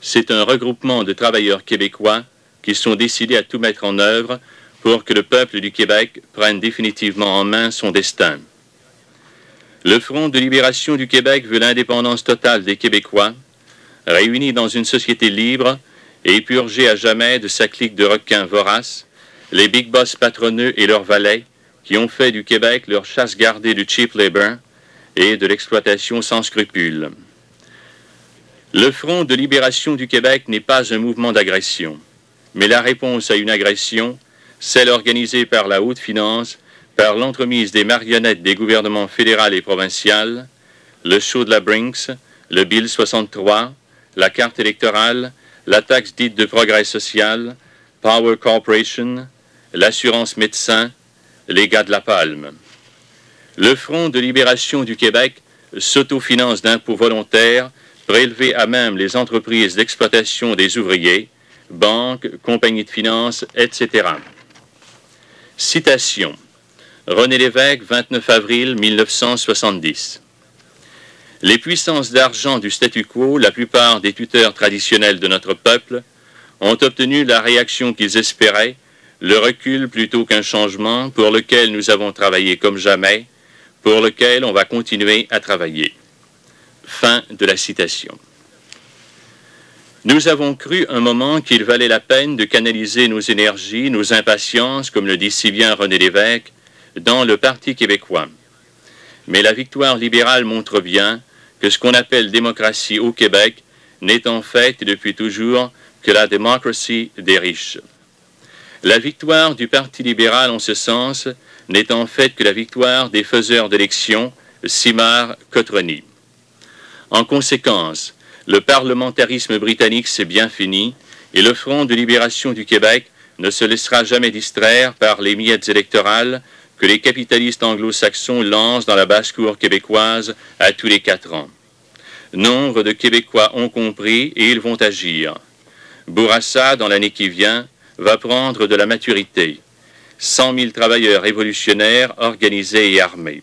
C'est un regroupement de travailleurs québécois qui sont décidés à tout mettre en œuvre pour que le peuple du Québec prenne définitivement en main son destin. Le Front de libération du Québec veut l'indépendance totale des Québécois, réunis dans une société libre et purgés à jamais de sa clique de requins voraces, les big boss patronneux et leurs valets, qui ont fait du Québec leur chasse gardée du cheap labor, et de l'exploitation sans scrupules. Le Front de libération du Québec n'est pas un mouvement d'agression, mais la réponse à une agression, celle organisée par la haute finance, par l'entremise des marionnettes des gouvernements fédéral et provincial, le show de la Brinks, le Bill 63, la carte électorale, la taxe dite de progrès social, Power Corporation, l'assurance médecin, les gars de la Palme. Le Front de libération du Québec s'autofinance d'impôts volontaires prélevés à même les entreprises d'exploitation des ouvriers, banques, compagnies de finances, etc. Citation. René Lévesque, 29 avril 1970. Les puissances d'argent du statu quo, la plupart des tuteurs traditionnels de notre peuple, ont obtenu la réaction qu'ils espéraient, le recul plutôt qu'un changement pour lequel nous avons travaillé comme jamais, pour lequel on va continuer à travailler. Fin de la citation. Nous avons cru un moment qu'il valait la peine de canaliser nos énergies, nos impatiences, comme le dit si bien René Lévesque, dans le Parti québécois. Mais la victoire libérale montre bien que ce qu'on appelle démocratie au Québec n'est en fait depuis toujours que la démocratie des riches. La victoire du Parti libéral en ce sens n'est en fait que la victoire des faiseurs d'élections, Simard Cotroni. En conséquence, le parlementarisme britannique s'est bien fini et le Front de libération du Québec ne se laissera jamais distraire par les miettes électorales que les capitalistes anglo-saxons lancent dans la basse-cour québécoise à tous les quatre ans. Nombre de Québécois ont compris et ils vont agir. Bourassa, dans l'année qui vient, va prendre de la maturité. 100 000 travailleurs révolutionnaires organisés et armés.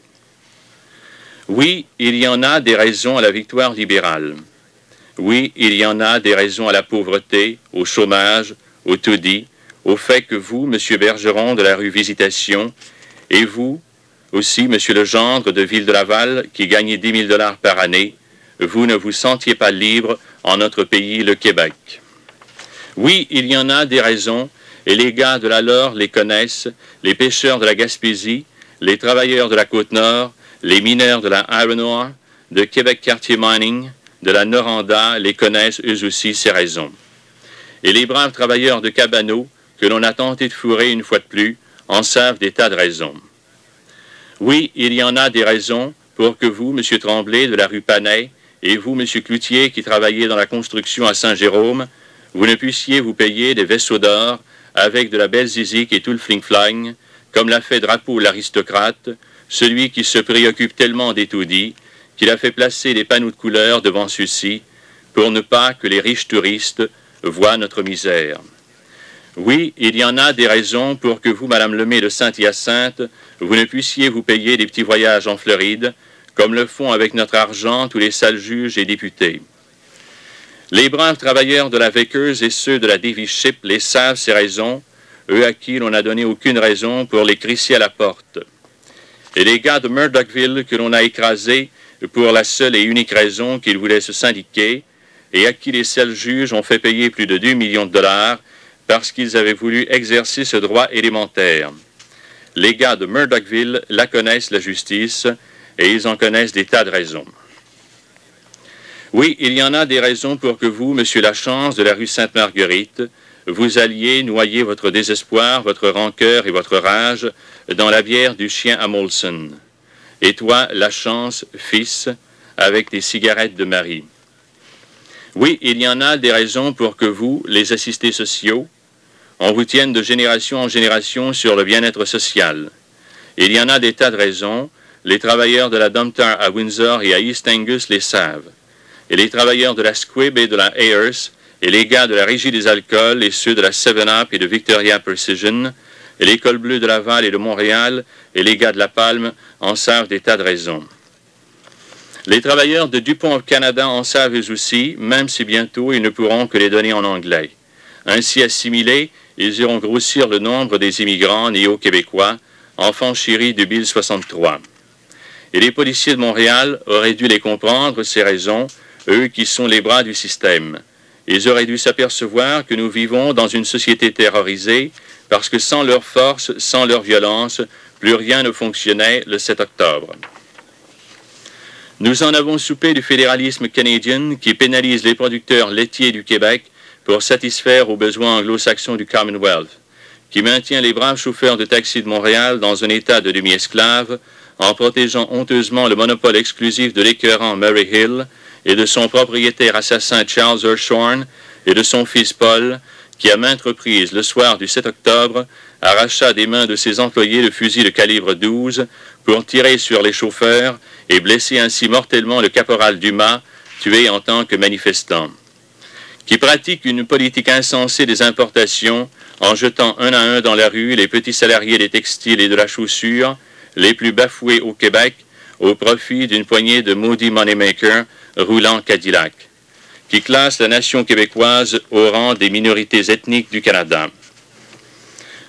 Oui, il y en a des raisons à la victoire libérale. Oui, il y en a des raisons à la pauvreté, au chômage, au taudis, au fait que vous, Monsieur Bergeron de la rue Visitation, et vous aussi, Monsieur Legendre de Ville de Laval, qui gagnez 10 000 dollars par année, vous ne vous sentiez pas libre en notre pays, le Québec. Oui, il y en a des raisons et les gars de la Lore les connaissent, les pêcheurs de la Gaspésie, les travailleurs de la Côte-Nord, les mineurs de la Iron Ore, de Québec Quartier Mining, de la Noranda les connaissent eux aussi ces raisons. Et les braves travailleurs de Cabano, que l'on a tenté de fourrer une fois de plus, en savent des tas de raisons. Oui, il y en a des raisons pour que vous, M. Tremblay de la rue Panay, et vous, M. Cloutier, qui travaillez dans la construction à Saint-Jérôme, vous ne puissiez vous payer des vaisseaux d'or avec de la belle zizik et tout le fling-flang, comme l'a fait Drapeau l'aristocrate, celui qui se préoccupe tellement des taudis qu'il a fait placer des panneaux de couleur devant ceux-ci pour ne pas que les riches touristes voient notre misère. Oui, il y en a des raisons pour que vous, Madame Lemay de Saint-Hyacinthe, vous ne puissiez vous payer des petits voyages en Floride, comme le font avec notre argent tous les sales juges et députés. Les braves travailleurs de la Vickers et ceux de la Davy Ship les savent ces raisons, eux à qui l'on n'a donné aucune raison pour les crisser à la porte. Et les gars de Murdochville que l'on a écrasés pour la seule et unique raison qu'ils voulaient se syndiquer, et à qui les seuls juges ont fait payer plus de 2 millions de dollars parce qu'ils avaient voulu exercer ce droit élémentaire. Les gars de Murdochville la connaissent, la justice, et ils en connaissent des tas de raisons. Oui, il y en a des raisons pour que vous, Monsieur Lachance de la rue Sainte-Marguerite, vous alliez noyer votre désespoir, votre rancœur et votre rage dans la bière du chien à Molson. Et toi, Lachance, fils, avec tes cigarettes de Marie. Oui, il y en a des raisons pour que vous, les assistés sociaux, on vous tienne de génération en génération sur le bien-être social. Il y en a des tas de raisons. Les travailleurs de la Domtar à Windsor et à East Angus les savent. Et les travailleurs de la Squibb et de la Ayers, et les gars de la Régie des alcools et ceux de la Seven Up et de Victoria Precision, et l'école bleue de Laval et de Montréal, et les gars de La Palme en savent des tas de raisons. Les travailleurs de Dupont au Canada en savent eux aussi, même si bientôt ils ne pourront que les donner en anglais. Ainsi assimilés, ils iront grossir le nombre des immigrants néo-québécois, enfants chéris du Bill 63. Et les policiers de Montréal auraient dû les comprendre, ces raisons, eux qui sont les bras du système. Ils auraient dû s'apercevoir que nous vivons dans une société terrorisée, parce que sans leur force, sans leur violence, plus rien ne fonctionnait le 7 octobre. Nous en avons soupé du fédéralisme canadien qui pénalise les producteurs laitiers du Québec pour satisfaire aux besoins anglo-saxons du Commonwealth, qui maintient les braves chauffeurs de taxi de Montréal dans un état de demi-esclave en protégeant honteusement le monopole exclusif de l'écœurant Murray Hill et de son propriétaire assassin Charles Urshorn et de son fils Paul, qui à maintes reprises, le soir du 7 octobre, arracha des mains de ses employés le fusil de calibre 12 pour tirer sur les chauffeurs et blesser ainsi mortellement le caporal Dumas, tué en tant que manifestant qui pratique une politique insensée des importations en jetant un à un dans la rue les petits salariés des textiles et de la chaussure, les plus bafoués au Québec, au profit d'une poignée de maudits moneymakers roulant Cadillac, qui classe la nation québécoise au rang des minorités ethniques du Canada.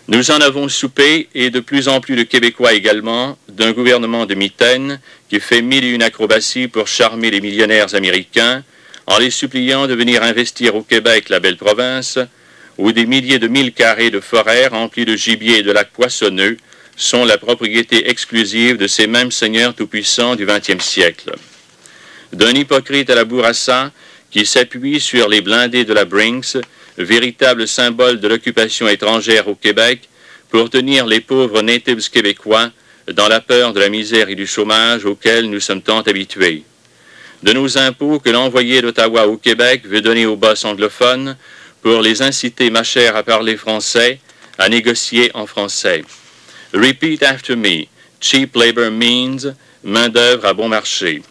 Nous en avons soupé, et de plus en plus de Québécois également, d'un gouvernement de mitaine qui fait mille et une acrobaties pour charmer les millionnaires américains, en les suppliant de venir investir au Québec, la belle province, où des milliers de mille carrés de forêts remplis de gibier et de lacs poissonneux sont la propriété exclusive de ces mêmes seigneurs tout-puissants du XXe siècle. D'un hypocrite à la Bourassa, qui s'appuie sur les blindés de la Brinks, véritable symbole de l'occupation étrangère au Québec, pour tenir les pauvres natives québécois dans la peur de la misère et du chômage auxquels nous sommes tant habitués de nos impôts que l'envoyé d'Ottawa au Québec veut donner aux boss anglophones pour les inciter, ma chère, à parler français, à négocier en français. Repeat after me. Cheap labor means main-d'œuvre à bon marché.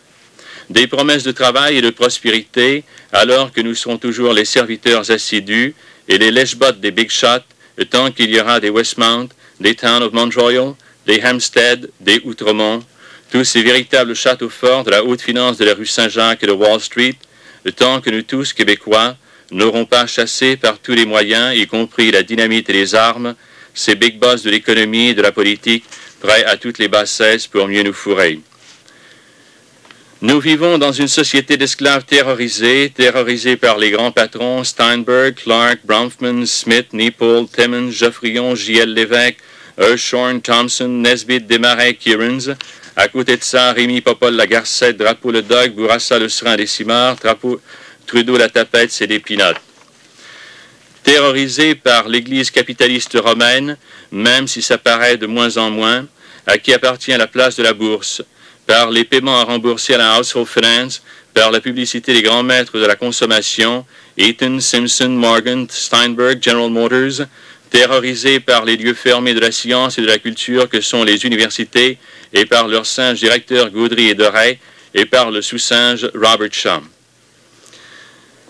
Des promesses de travail et de prospérité, alors que nous serons toujours les serviteurs assidus et les lèche-bottes des big shots, tant qu'il y aura des Westmount, des Town of Montreal, des Hampstead, des Outremont, tous ces véritables châteaux forts de la haute finance de la rue Saint-Jacques et de Wall Street, le temps que nous tous, Québécois, n'aurons pas chassé par tous les moyens, y compris la dynamite et les armes, ces big boss de l'économie et de la politique, prêts à toutes les bassesses pour mieux nous fourrer. Nous vivons dans une société d'esclaves terrorisés, terrorisés par les grands patrons Steinberg, Clark, Bronfman, Smith, Nipple, Timmons, Geoffrion, J.L. Lévesque, Urshorn, Thompson, Nesbitt, Desmarais, Kierans, à côté de ça, Rémi Popol, la Garcette, Drapeau le Dog, Bourassa le Serin des Cimards, Trudeau la Tapette, c'est des pinottes. Terrorisé par l'Église capitaliste romaine, même si ça paraît de moins en moins, à qui appartient la place de la bourse, par les paiements à rembourser à la Household Finance, par la publicité des grands maîtres de la consommation, Eaton, Simpson, Morgan, Steinberg, General Motors, terrorisé par les lieux fermés de la science et de la culture que sont les universités et par leur singe directeur Gaudry et Doré et par le sous-singe Robert Shaw.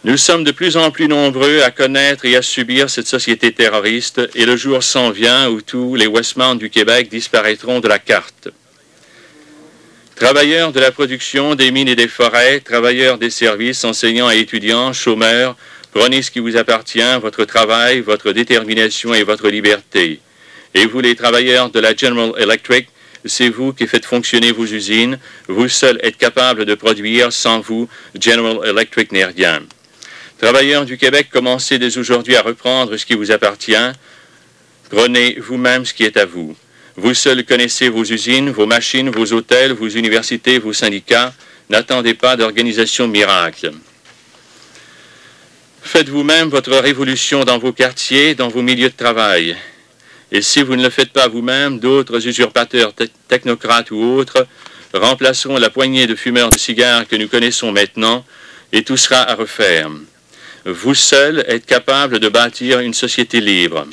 Nous sommes de plus en plus nombreux à connaître et à subir cette société terroriste et le jour s'en vient où tous les Westmount du Québec disparaîtront de la carte. Travailleurs de la production, des mines et des forêts, travailleurs des services, enseignants et étudiants, chômeurs, prenez ce qui vous appartient, votre travail, votre détermination et votre liberté. Et vous, les travailleurs de la General Electric, c'est vous qui faites fonctionner vos usines. Vous seuls êtes capables de produire. Sans vous, General Electric n'est rien. Travailleurs du Québec, commencez dès aujourd'hui à reprendre ce qui vous appartient. Prenez vous-même ce qui est à vous. Vous seuls connaissez vos usines, vos machines, vos hôtels, vos universités, vos syndicats. N'attendez pas d'organisation miracle. Faites vous-même votre révolution dans vos quartiers, dans vos milieux de travail. Et si vous ne le faites pas vous-même, d'autres usurpateurs technocrates ou autres remplaceront la poignée de fumeurs de cigares que nous connaissons maintenant, et tout sera à refaire. Vous seuls êtes capables de bâtir une société libre.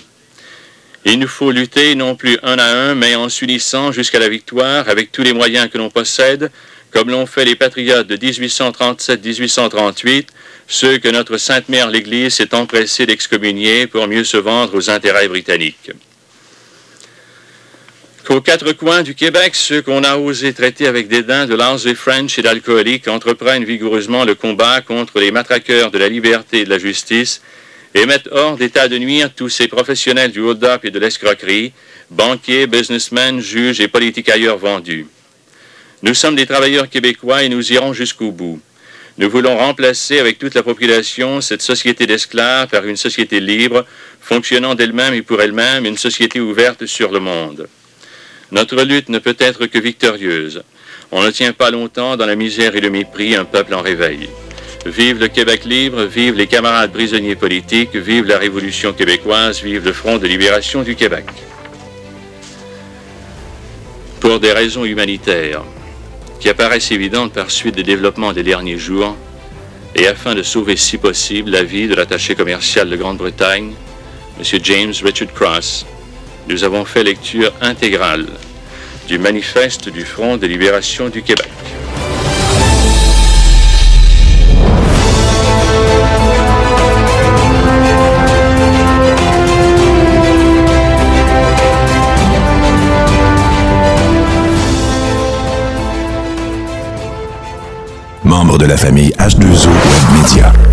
Il nous faut lutter non plus un à un, mais en s'unissant jusqu'à la victoire avec tous les moyens que l'on possède, comme l'ont fait les patriotes de 1837-1838, ceux que notre Sainte Mère l'Église s'est empressée d'excommunier pour mieux se vendre aux intérêts britanniques. Qu'aux quatre coins du Québec, ceux qu'on a osé traiter avec dédain de et French et d'alcooliques entreprennent vigoureusement le combat contre les matraqueurs de la liberté et de la justice et mettent hors d'état de nuire tous ces professionnels du hold-up et de l'escroquerie, banquiers, businessmen, juges et politicailleurs vendus. Nous sommes des travailleurs québécois et nous irons jusqu'au bout. Nous voulons remplacer avec toute la population cette société d'esclaves par une société libre, fonctionnant d'elle-même et pour elle-même, une société ouverte sur le monde. Notre lutte ne peut être que victorieuse. On ne tient pas longtemps dans la misère et le mépris un peuple en réveil. Vive le Québec libre, vive les camarades prisonniers politiques, vive la Révolution québécoise, vive le Front de libération du Québec. Pour des raisons humanitaires, qui apparaissent évidentes par suite des développements des derniers jours, et afin de sauver si possible la vie de l'attaché commercial de Grande-Bretagne, M. James Richard Cross, nous avons fait lecture intégrale du manifeste du Front de libération du Québec. Membre de la famille H2O Web Media.